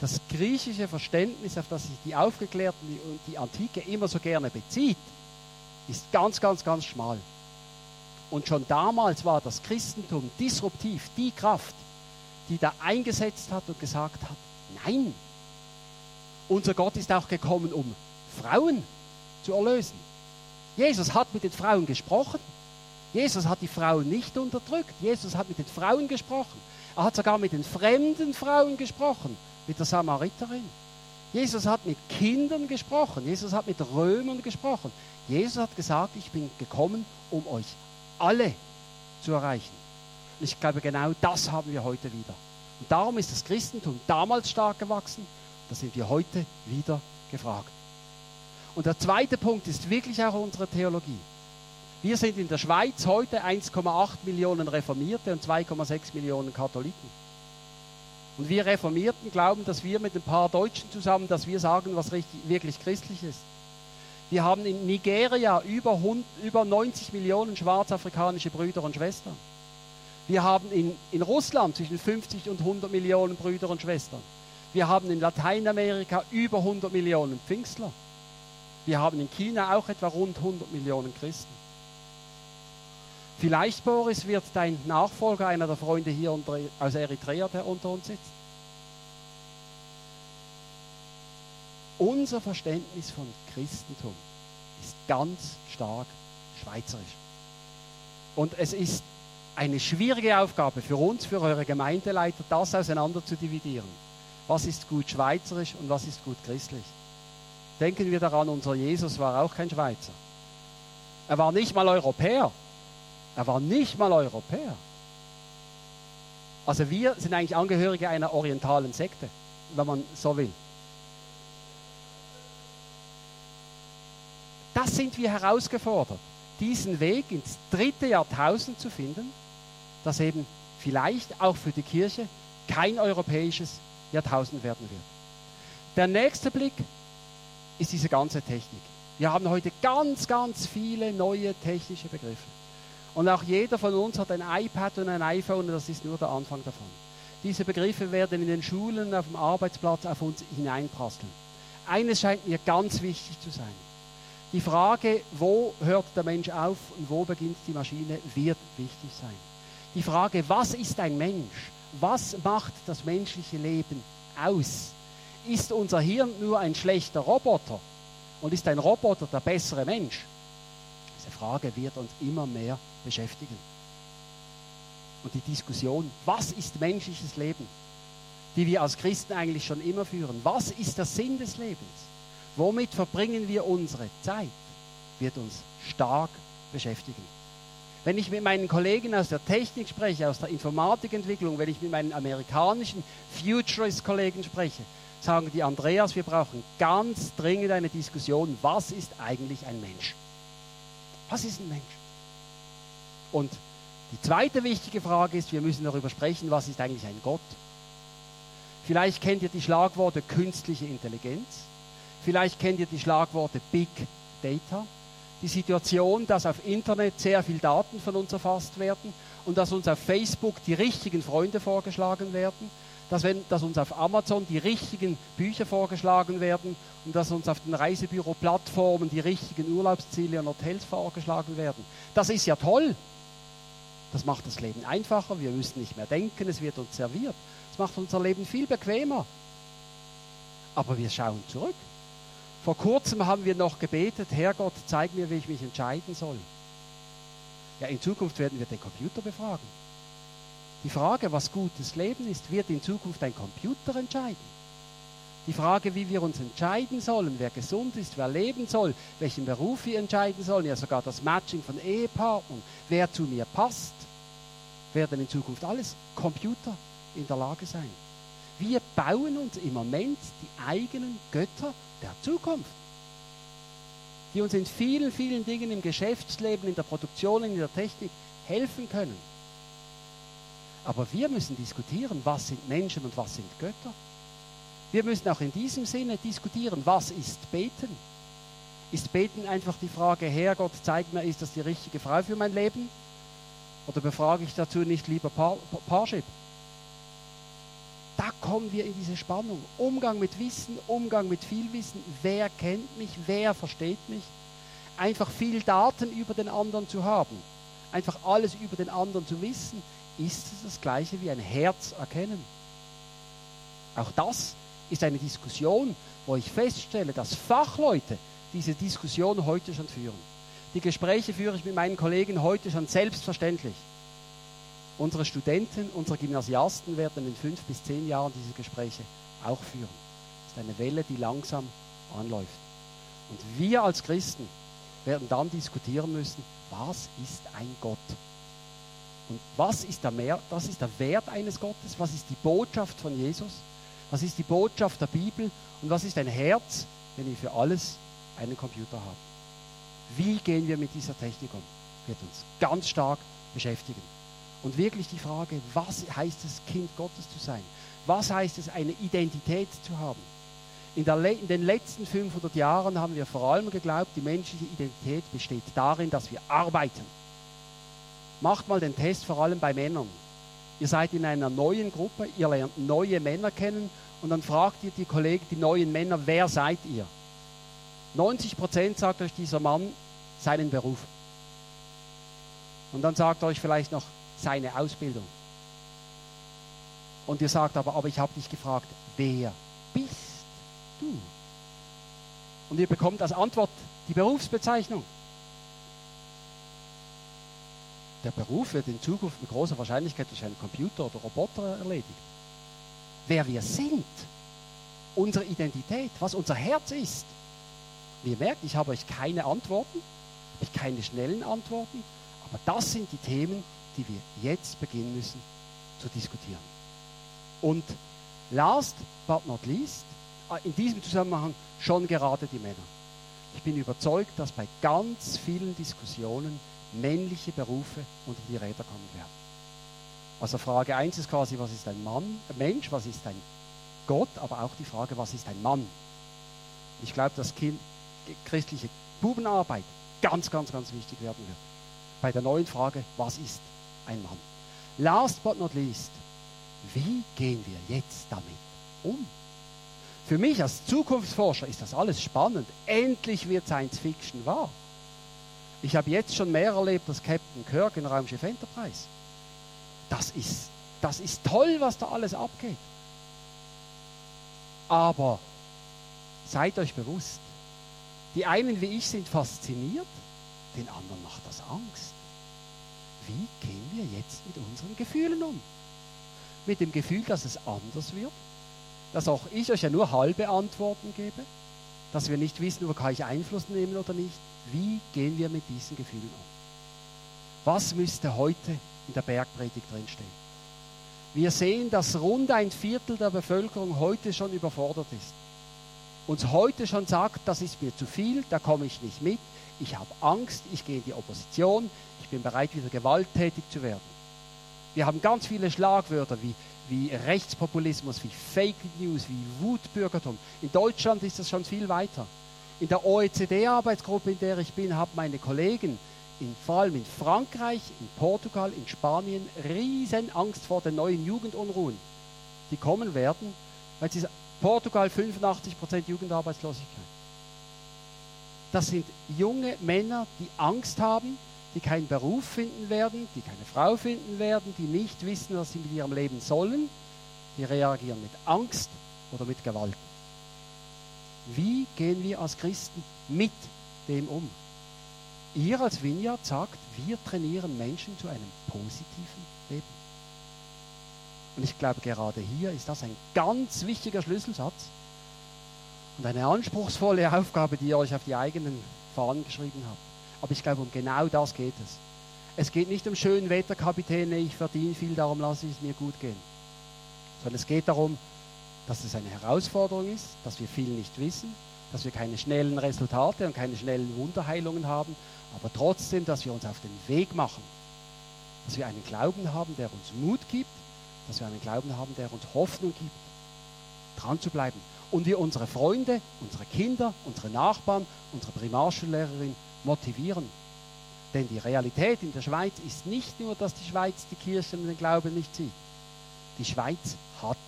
Das griechische Verständnis, auf das sich die Aufgeklärten und die Antike immer so gerne bezieht, ist ganz, ganz, ganz schmal. Und schon damals war das Christentum disruptiv, die Kraft, die da eingesetzt hat und gesagt hat, nein, unser Gott ist auch gekommen, um Frauen zu erlösen. Jesus hat mit den Frauen gesprochen. Jesus hat die Frauen nicht unterdrückt. Jesus hat mit den Frauen gesprochen. Er hat sogar mit den fremden Frauen gesprochen, mit der Samariterin. Jesus hat mit Kindern gesprochen. Jesus hat mit Römern gesprochen. Jesus hat gesagt, ich bin gekommen, um euch alle zu erreichen. Und ich glaube, genau das haben wir heute wieder. Und darum ist das Christentum damals stark gewachsen. Da sind wir heute wieder gefragt. Und der zweite Punkt ist wirklich auch unsere Theologie. Wir sind in der Schweiz heute 1,8 Millionen Reformierte und 2,6 Millionen Katholiken. Und wir Reformierten glauben, dass wir mit ein paar Deutschen zusammen, dass wir sagen, was richtig, wirklich christlich ist. Wir haben in Nigeria über, über 90 Millionen schwarzafrikanische Brüder und Schwestern. Wir haben in, in Russland zwischen 50 und 100 Millionen Brüder und Schwestern. Wir haben in Lateinamerika über 100 Millionen Pfingstler. Wir haben in China auch etwa rund 100 Millionen Christen. Vielleicht, Boris, wird dein Nachfolger einer der Freunde hier aus Eritrea, der unter uns sitzt. Unser Verständnis von Christentum ist ganz stark schweizerisch. Und es ist eine schwierige Aufgabe für uns, für eure Gemeindeleiter, das auseinander zu dividieren. Was ist gut schweizerisch und was ist gut christlich? Denken wir daran, unser Jesus war auch kein Schweizer. Er war nicht mal Europäer. Er war nicht mal Europäer. Also wir sind eigentlich Angehörige einer orientalen Sekte, wenn man so will. Das sind wir herausgefordert, diesen Weg ins dritte Jahrtausend zu finden, das eben vielleicht auch für die Kirche kein europäisches Jahrtausend werden wird. Der nächste Blick ist diese ganze Technik. Wir haben heute ganz, ganz viele neue technische Begriffe. Und auch jeder von uns hat ein iPad und ein iPhone und das ist nur der Anfang davon. Diese Begriffe werden in den Schulen, auf dem Arbeitsplatz auf uns hineinprasseln. Eines scheint mir ganz wichtig zu sein. Die Frage, wo hört der Mensch auf und wo beginnt die Maschine, wird wichtig sein. Die Frage, was ist ein Mensch? Was macht das menschliche Leben aus? Ist unser Hirn nur ein schlechter Roboter? Und ist ein Roboter der bessere Mensch? Diese Frage wird uns immer mehr beschäftigen. Und die Diskussion, was ist menschliches Leben, die wir als Christen eigentlich schon immer führen, was ist der Sinn des Lebens? Womit verbringen wir unsere Zeit? Wird uns stark beschäftigen. Wenn ich mit meinen Kollegen aus der Technik spreche, aus der Informatikentwicklung, wenn ich mit meinen amerikanischen Futurist-Kollegen spreche, sagen die Andreas, wir brauchen ganz dringend eine Diskussion, was ist eigentlich ein Mensch? Was ist ein Mensch? Und die zweite wichtige Frage ist, wir müssen darüber sprechen, was ist eigentlich ein Gott? Vielleicht kennt ihr die Schlagworte künstliche Intelligenz. Vielleicht kennt ihr die Schlagworte Big Data. Die Situation, dass auf Internet sehr viel Daten von uns erfasst werden und dass uns auf Facebook die richtigen Freunde vorgeschlagen werden, dass, wenn, dass uns auf Amazon die richtigen Bücher vorgeschlagen werden und dass uns auf den Reisebüro-Plattformen die richtigen Urlaubsziele und Hotels vorgeschlagen werden. Das ist ja toll. Das macht das Leben einfacher. Wir müssen nicht mehr denken, es wird uns serviert. Es macht unser Leben viel bequemer. Aber wir schauen zurück. Vor kurzem haben wir noch gebetet, Herrgott, zeig mir, wie ich mich entscheiden soll. Ja, in Zukunft werden wir den Computer befragen. Die Frage, was gutes Leben ist, wird in Zukunft ein Computer entscheiden. Die Frage, wie wir uns entscheiden sollen, wer gesund ist, wer leben soll, welchen Beruf wir entscheiden sollen, ja sogar das Matching von Ehepartnern, wer zu mir passt, werden in Zukunft alles Computer in der Lage sein. Wir bauen uns im Moment die eigenen Götter der Zukunft, die uns in vielen, vielen Dingen im Geschäftsleben, in der Produktion, in der Technik helfen können. Aber wir müssen diskutieren, was sind Menschen und was sind Götter. Wir müssen auch in diesem Sinne diskutieren, was ist Beten? Ist Beten einfach die Frage, Herr Gott, zeig mir, ist das die richtige Frau für mein Leben? Oder befrage ich dazu nicht lieber Parship? Da kommen wir in diese Spannung. Umgang mit Wissen, Umgang mit viel Wissen. Wer kennt mich? Wer versteht mich? Einfach viel Daten über den anderen zu haben, einfach alles über den anderen zu wissen, ist es das gleiche wie ein Herz erkennen. Auch das ist eine Diskussion, wo ich feststelle, dass Fachleute diese Diskussion heute schon führen. Die Gespräche führe ich mit meinen Kollegen heute schon selbstverständlich. Unsere Studenten, unsere Gymnasiasten werden in fünf bis zehn Jahren diese Gespräche auch führen. Das ist eine Welle, die langsam anläuft. Und wir als Christen werden dann diskutieren müssen, was ist ein Gott? Und was ist der, Mehr, das ist der Wert eines Gottes? Was ist die Botschaft von Jesus? Was ist die Botschaft der Bibel? Und was ist ein Herz, wenn wir für alles einen Computer haben? Wie gehen wir mit dieser Technik um? Wird uns ganz stark beschäftigen. Und wirklich die Frage, was heißt es, Kind Gottes zu sein? Was heißt es, eine Identität zu haben? In, in, den letzten 500 Jahren haben wir vor allem geglaubt, die menschliche Identität besteht darin, dass wir arbeiten. Macht mal den Test vor allem bei Männern. Ihr seid in einer neuen Gruppe, ihr lernt neue Männer kennen und dann fragt ihr die Kollegen, die neuen Männer, wer seid ihr? 90 Prozent sagt euch dieser Mann seinen Beruf. Und dann sagt euch vielleicht noch seine Ausbildung. Und ihr sagt aber, aber ich habe dich gefragt, wer bist du? Und ihr bekommt als Antwort die Berufsbezeichnung. Der Beruf wird in Zukunft mit großer Wahrscheinlichkeit durch einen Computer oder Roboter erledigt. Wer wir sind, unsere Identität, was unser Herz ist. Und ihr merkt, ich habe euch keine Antworten, habe ich keine schnellen Antworten, aber das sind die Themen, die wir jetzt beginnen müssen zu diskutieren. Und last but not least, äh, in diesem Zusammenhang schon gerade die Männer. Ich bin überzeugt, dass bei ganz vielen Diskussionen männliche Berufe unter die Räder kommen werden. Also Frage 1 ist quasi, was ist ein Mann, ein Mensch, was ist ein Gott, aber auch die Frage, was ist ein Mann. Ich glaube, dass kind, christliche Bubenarbeit ganz, ganz, ganz wichtig werden wird. Bei der neuen Frage, was ist ein Mann? Last but not least, wie gehen wir jetzt damit um? Für mich als Zukunftsforscher ist das alles spannend. Endlich wird Science Fiction wahr. Ich habe jetzt schon mehr erlebt als Captain Kirk in Raumschiff Enterprise. Das ist, das ist toll, was da alles abgeht. Aber seid euch bewusst, die einen wie ich sind fasziniert, den anderen macht das Angst. Wie gehen wir jetzt mit unseren Gefühlen um? Mit dem Gefühl, dass es anders wird, dass auch ich euch ja nur halbe Antworten gebe, dass wir nicht wissen, wo kann ich Einfluss nehmen oder nicht. Wie gehen wir mit diesen Gefühlen um? Was müsste heute in der Bergpredigt drinstehen? Wir sehen, dass rund ein Viertel der Bevölkerung heute schon überfordert ist. Uns heute schon sagt, das ist mir zu viel, da komme ich nicht mit, ich habe Angst, ich gehe in die Opposition, ich bin bereit, wieder gewalttätig zu werden. Wir haben ganz viele Schlagwörter wie, wie Rechtspopulismus, wie Fake News, wie Wutbürgertum. In Deutschland ist das schon viel weiter. In der OECD-Arbeitsgruppe, in der ich bin, haben meine Kollegen, in, vor allem in Frankreich, in Portugal, in Spanien, riesen Angst vor den neuen Jugendunruhen, die kommen werden, weil sie Portugal 85% Jugendarbeitslosigkeit. Das sind junge Männer, die Angst haben, die keinen Beruf finden werden, die keine Frau finden werden, die nicht wissen, was sie mit ihrem Leben sollen. Die reagieren mit Angst oder mit Gewalt. Wie gehen wir als Christen mit dem um? Ihr als Vineyard sagt, wir trainieren Menschen zu einem positiven Leben. Und ich glaube, gerade hier ist das ein ganz wichtiger Schlüsselsatz und eine anspruchsvolle (laughs) Aufgabe, die ihr euch auf die eigenen Fahnen geschrieben habt. Aber ich glaube, um genau das geht es. Es geht nicht um schönen Wetter, Kapitäne, ich verdiene viel, darum lasse ich es mir gut gehen. Sondern es geht darum, dass es eine Herausforderung ist, dass wir viel nicht wissen, dass wir keine schnellen Resultate und keine schnellen Wunderheilungen haben, aber trotzdem, dass wir uns auf den Weg machen, dass wir einen Glauben haben, der uns Mut gibt, dass wir einen Glauben haben, der uns Hoffnung gibt, dran zu bleiben. Und wir unsere Freunde, unsere Kinder, unsere Nachbarn, unsere Primarschullehrerin motivieren. Denn die Realität in der Schweiz ist nicht nur, dass die Schweiz die Kirche und den Glauben nicht sieht. Die Schweiz hat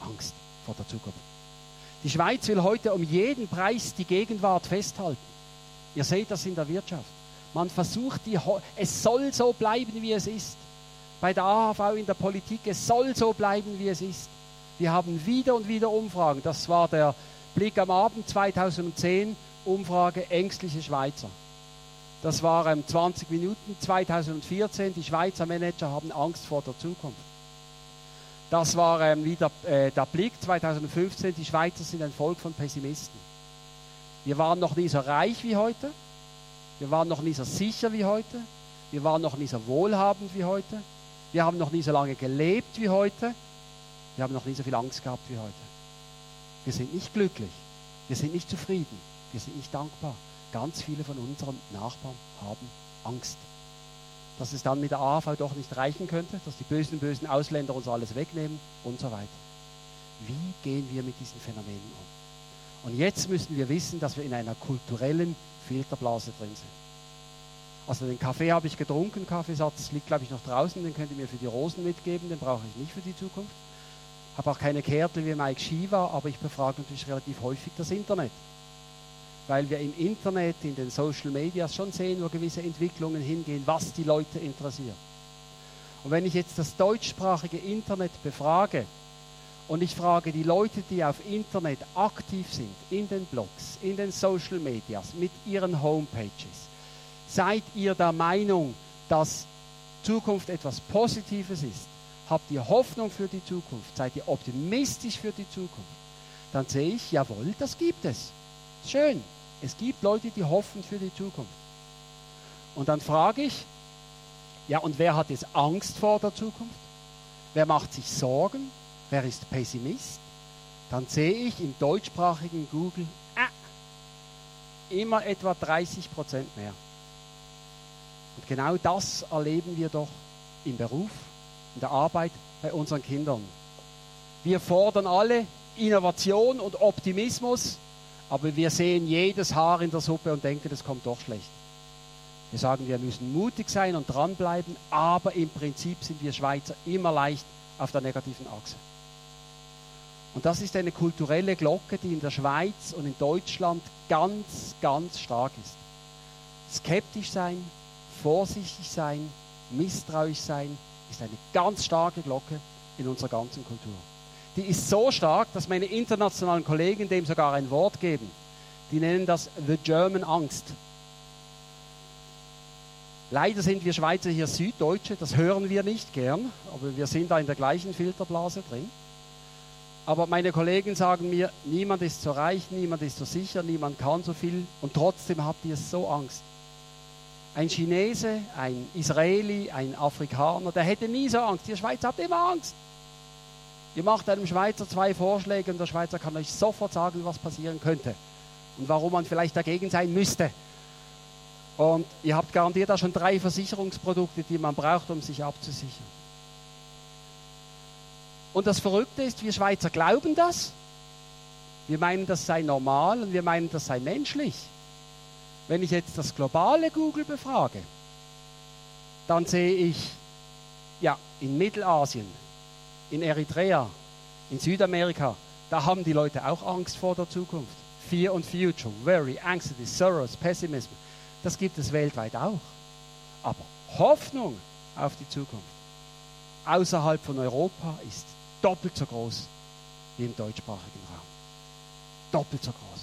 Angst vor der Zukunft. Die Schweiz will heute um jeden Preis die Gegenwart festhalten. Ihr seht das in der Wirtschaft. Man versucht, die, es soll so bleiben, wie es ist. Bei der AHV in der Politik, es soll so bleiben, wie es ist. Wir haben wieder und wieder Umfragen. Das war der Blick am Abend 2010, Umfrage ängstliche Schweizer. Das waren 20 Minuten 2014. Die Schweizer Manager haben Angst vor der Zukunft. Das war ähm, wieder äh, der Blick 2015. Die Schweizer sind ein Volk von Pessimisten. Wir waren noch nie so reich wie heute. Wir waren noch nie so sicher wie heute. Wir waren noch nie so wohlhabend wie heute. Wir haben noch nie so lange gelebt wie heute. Wir haben noch nie so viel Angst gehabt wie heute. Wir sind nicht glücklich. Wir sind nicht zufrieden. Wir sind nicht dankbar. Ganz viele von unseren Nachbarn haben Angst. Dass es dann mit der AHV doch nicht reichen könnte, dass die bösen, bösen Ausländer uns alles wegnehmen und so weiter. Wie gehen wir mit diesen Phänomenen um? Und jetzt müssen wir wissen, dass wir in einer kulturellen Filterblase drin sind. Also den Kaffee habe ich getrunken, Kaffeesatz liegt glaube ich noch draußen, den könnt ihr mir für die Rosen mitgeben, den brauche ich nicht für die Zukunft. Habe auch keine Kärtel wie Mike Shiva, aber ich befrage natürlich relativ häufig das Internet. Weil wir im Internet, in den Social Medias schon sehen, wo gewisse Entwicklungen hingehen, was die Leute interessiert. Und wenn ich jetzt das deutschsprachige Internet befrage, und ich frage die Leute, die auf Internet aktiv sind, in den Blogs, in den Social Medias, mit ihren Homepages, seid ihr der Meinung, dass Zukunft etwas Positives ist? Habt ihr Hoffnung für die Zukunft? Seid ihr optimistisch für die Zukunft? Dann sehe ich, jawohl, das gibt es. Schön. Es gibt Leute, die hoffen für die Zukunft. Und dann frage ich, ja, und wer hat jetzt Angst vor der Zukunft? Wer macht sich Sorgen? Wer ist Pessimist? Dann sehe ich im deutschsprachigen Google äh, immer etwa 30 Prozent mehr. Und genau das erleben wir doch im Beruf, in der Arbeit bei unseren Kindern. Wir fordern alle Innovation und Optimismus, aber wir sehen jedes Haar in der Suppe und denken, es kommt doch schlecht. Wir sagen, wir müssen mutig sein und dranbleiben, aber im Prinzip sind wir Schweizer immer leicht auf der negativen Achse. Und das ist eine kulturelle Glocke, die in der Schweiz und in Deutschland ganz, ganz stark ist. Skeptisch sein, vorsichtig sein, misstrauisch sein, ist eine ganz starke Glocke in unserer ganzen Kultur. Die ist so stark, dass meine internationalen Kollegen dem sogar ein Wort geben. Die nennen das The German Angst. Leider sind wir Schweizer hier Süddeutsche, das hören wir nicht gern, aber wir sind da in der gleichen Filterblase drin. Aber meine Kollegen sagen mir, niemand ist so reich, niemand ist so sicher, niemand kann so viel und trotzdem habt ihr so Angst. Ein Chinese, ein Israeli, ein Afrikaner, der hätte nie so Angst. Ihr Schweizer habt immer Angst. Ihr macht einem Schweizer zwei Vorschläge und der Schweizer kann euch sofort sagen, was passieren könnte und warum man vielleicht dagegen sein müsste. Und ihr habt garantiert auch schon drei Versicherungsprodukte, die man braucht, um sich abzusichern. Und das Verrückte ist, wir Schweizer glauben das. Wir meinen, das sei normal und wir meinen, das sei menschlich. Wenn ich jetzt das globale Google befrage, dann sehe ich, ja, in Mittelasien, in Eritrea, in Südamerika, da haben die Leute auch Angst vor der Zukunft. Fear and Future, Worry, Anxiety, Sorrows, Pessimism. Das gibt es weltweit auch. Aber Hoffnung auf die Zukunft außerhalb von Europa ist doppelt so groß wie im deutschsprachigen Raum. Doppelt so groß.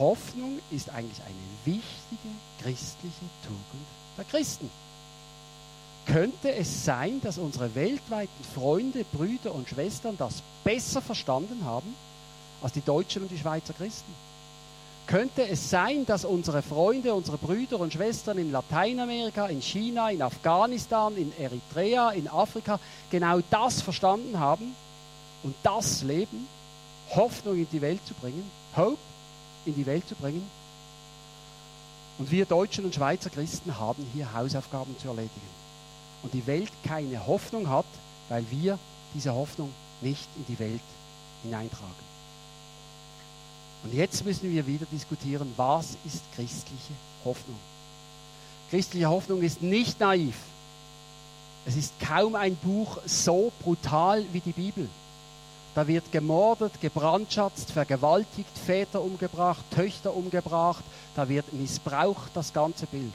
Hoffnung ist eigentlich eine wichtige christliche Tugend der Christen. Könnte es sein, dass unsere weltweiten Freunde, Brüder und Schwestern das besser verstanden haben als die Deutschen und die Schweizer Christen? Könnte es sein, dass unsere Freunde, unsere Brüder und Schwestern in Lateinamerika, in China, in Afghanistan, in Eritrea, in Afrika genau das verstanden haben und das Leben, Hoffnung in die Welt zu bringen, Hope in die Welt zu bringen? Und wir Deutschen und Schweizer Christen haben hier Hausaufgaben zu erledigen. Und die Welt keine Hoffnung hat, weil wir diese Hoffnung nicht in die Welt hineintragen. Und jetzt müssen wir wieder diskutieren, was ist christliche Hoffnung? Christliche Hoffnung ist nicht naiv. Es ist kaum ein Buch so brutal wie die Bibel. Da wird gemordet, gebrandschatzt, vergewaltigt, Väter umgebracht, Töchter umgebracht, da wird missbraucht das ganze Bild.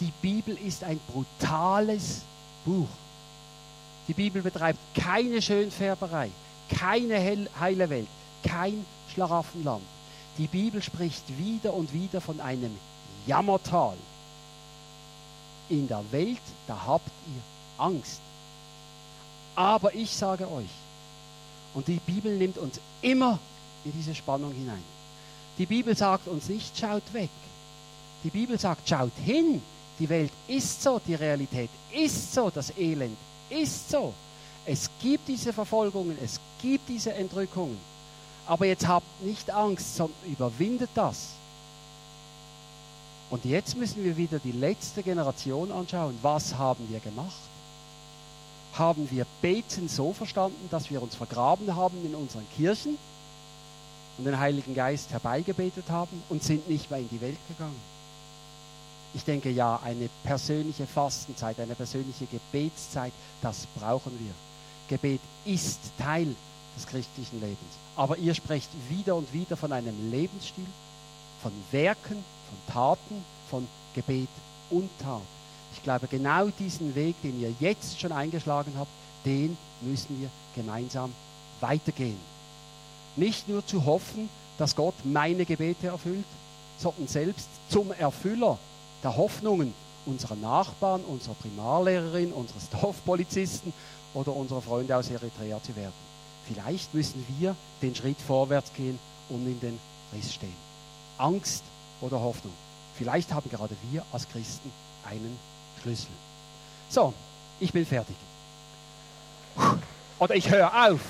Die Bibel ist ein brutales Buch. Die Bibel betreibt keine Schönfärberei, keine heile Welt, kein Schlaraffenland. Die Bibel spricht wieder und wieder von einem Jammertal. In der Welt, da habt ihr Angst. Aber ich sage euch, und die Bibel nimmt uns immer in diese Spannung hinein. Die Bibel sagt uns nicht, schaut weg. Die Bibel sagt, schaut hin. Die Welt ist so, die Realität ist so, das Elend ist so. Es gibt diese Verfolgungen, es gibt diese Entrückungen. Aber jetzt habt nicht Angst, sondern überwindet das. Und jetzt müssen wir wieder die letzte Generation anschauen. Was haben wir gemacht? Haben wir Beten so verstanden, dass wir uns vergraben haben in unseren Kirchen und den Heiligen Geist herbeigebetet haben und sind nicht mehr in die Welt gegangen? Ich denke ja, eine persönliche Fastenzeit, eine persönliche Gebetszeit, das brauchen wir. Gebet ist Teil des christlichen Lebens. Aber ihr sprecht wieder und wieder von einem Lebensstil, von Werken, von Taten, von Gebet und Tat. Ich glaube, genau diesen Weg, den ihr jetzt schon eingeschlagen habt, den müssen wir gemeinsam weitergehen. Nicht nur zu hoffen, dass Gott meine Gebete erfüllt, sondern selbst zum Erfüller der Hoffnungen unserer Nachbarn, unserer Primarlehrerin, unseres (laughs) Dorfpolizisten oder unserer Freunde aus Eritrea zu werden. Vielleicht müssen wir den Schritt vorwärts gehen und in den Riss stehen. Angst oder Hoffnung. Vielleicht haben gerade wir als Christen einen Schlüssel. So, ich bin fertig. Oder ich höre auf.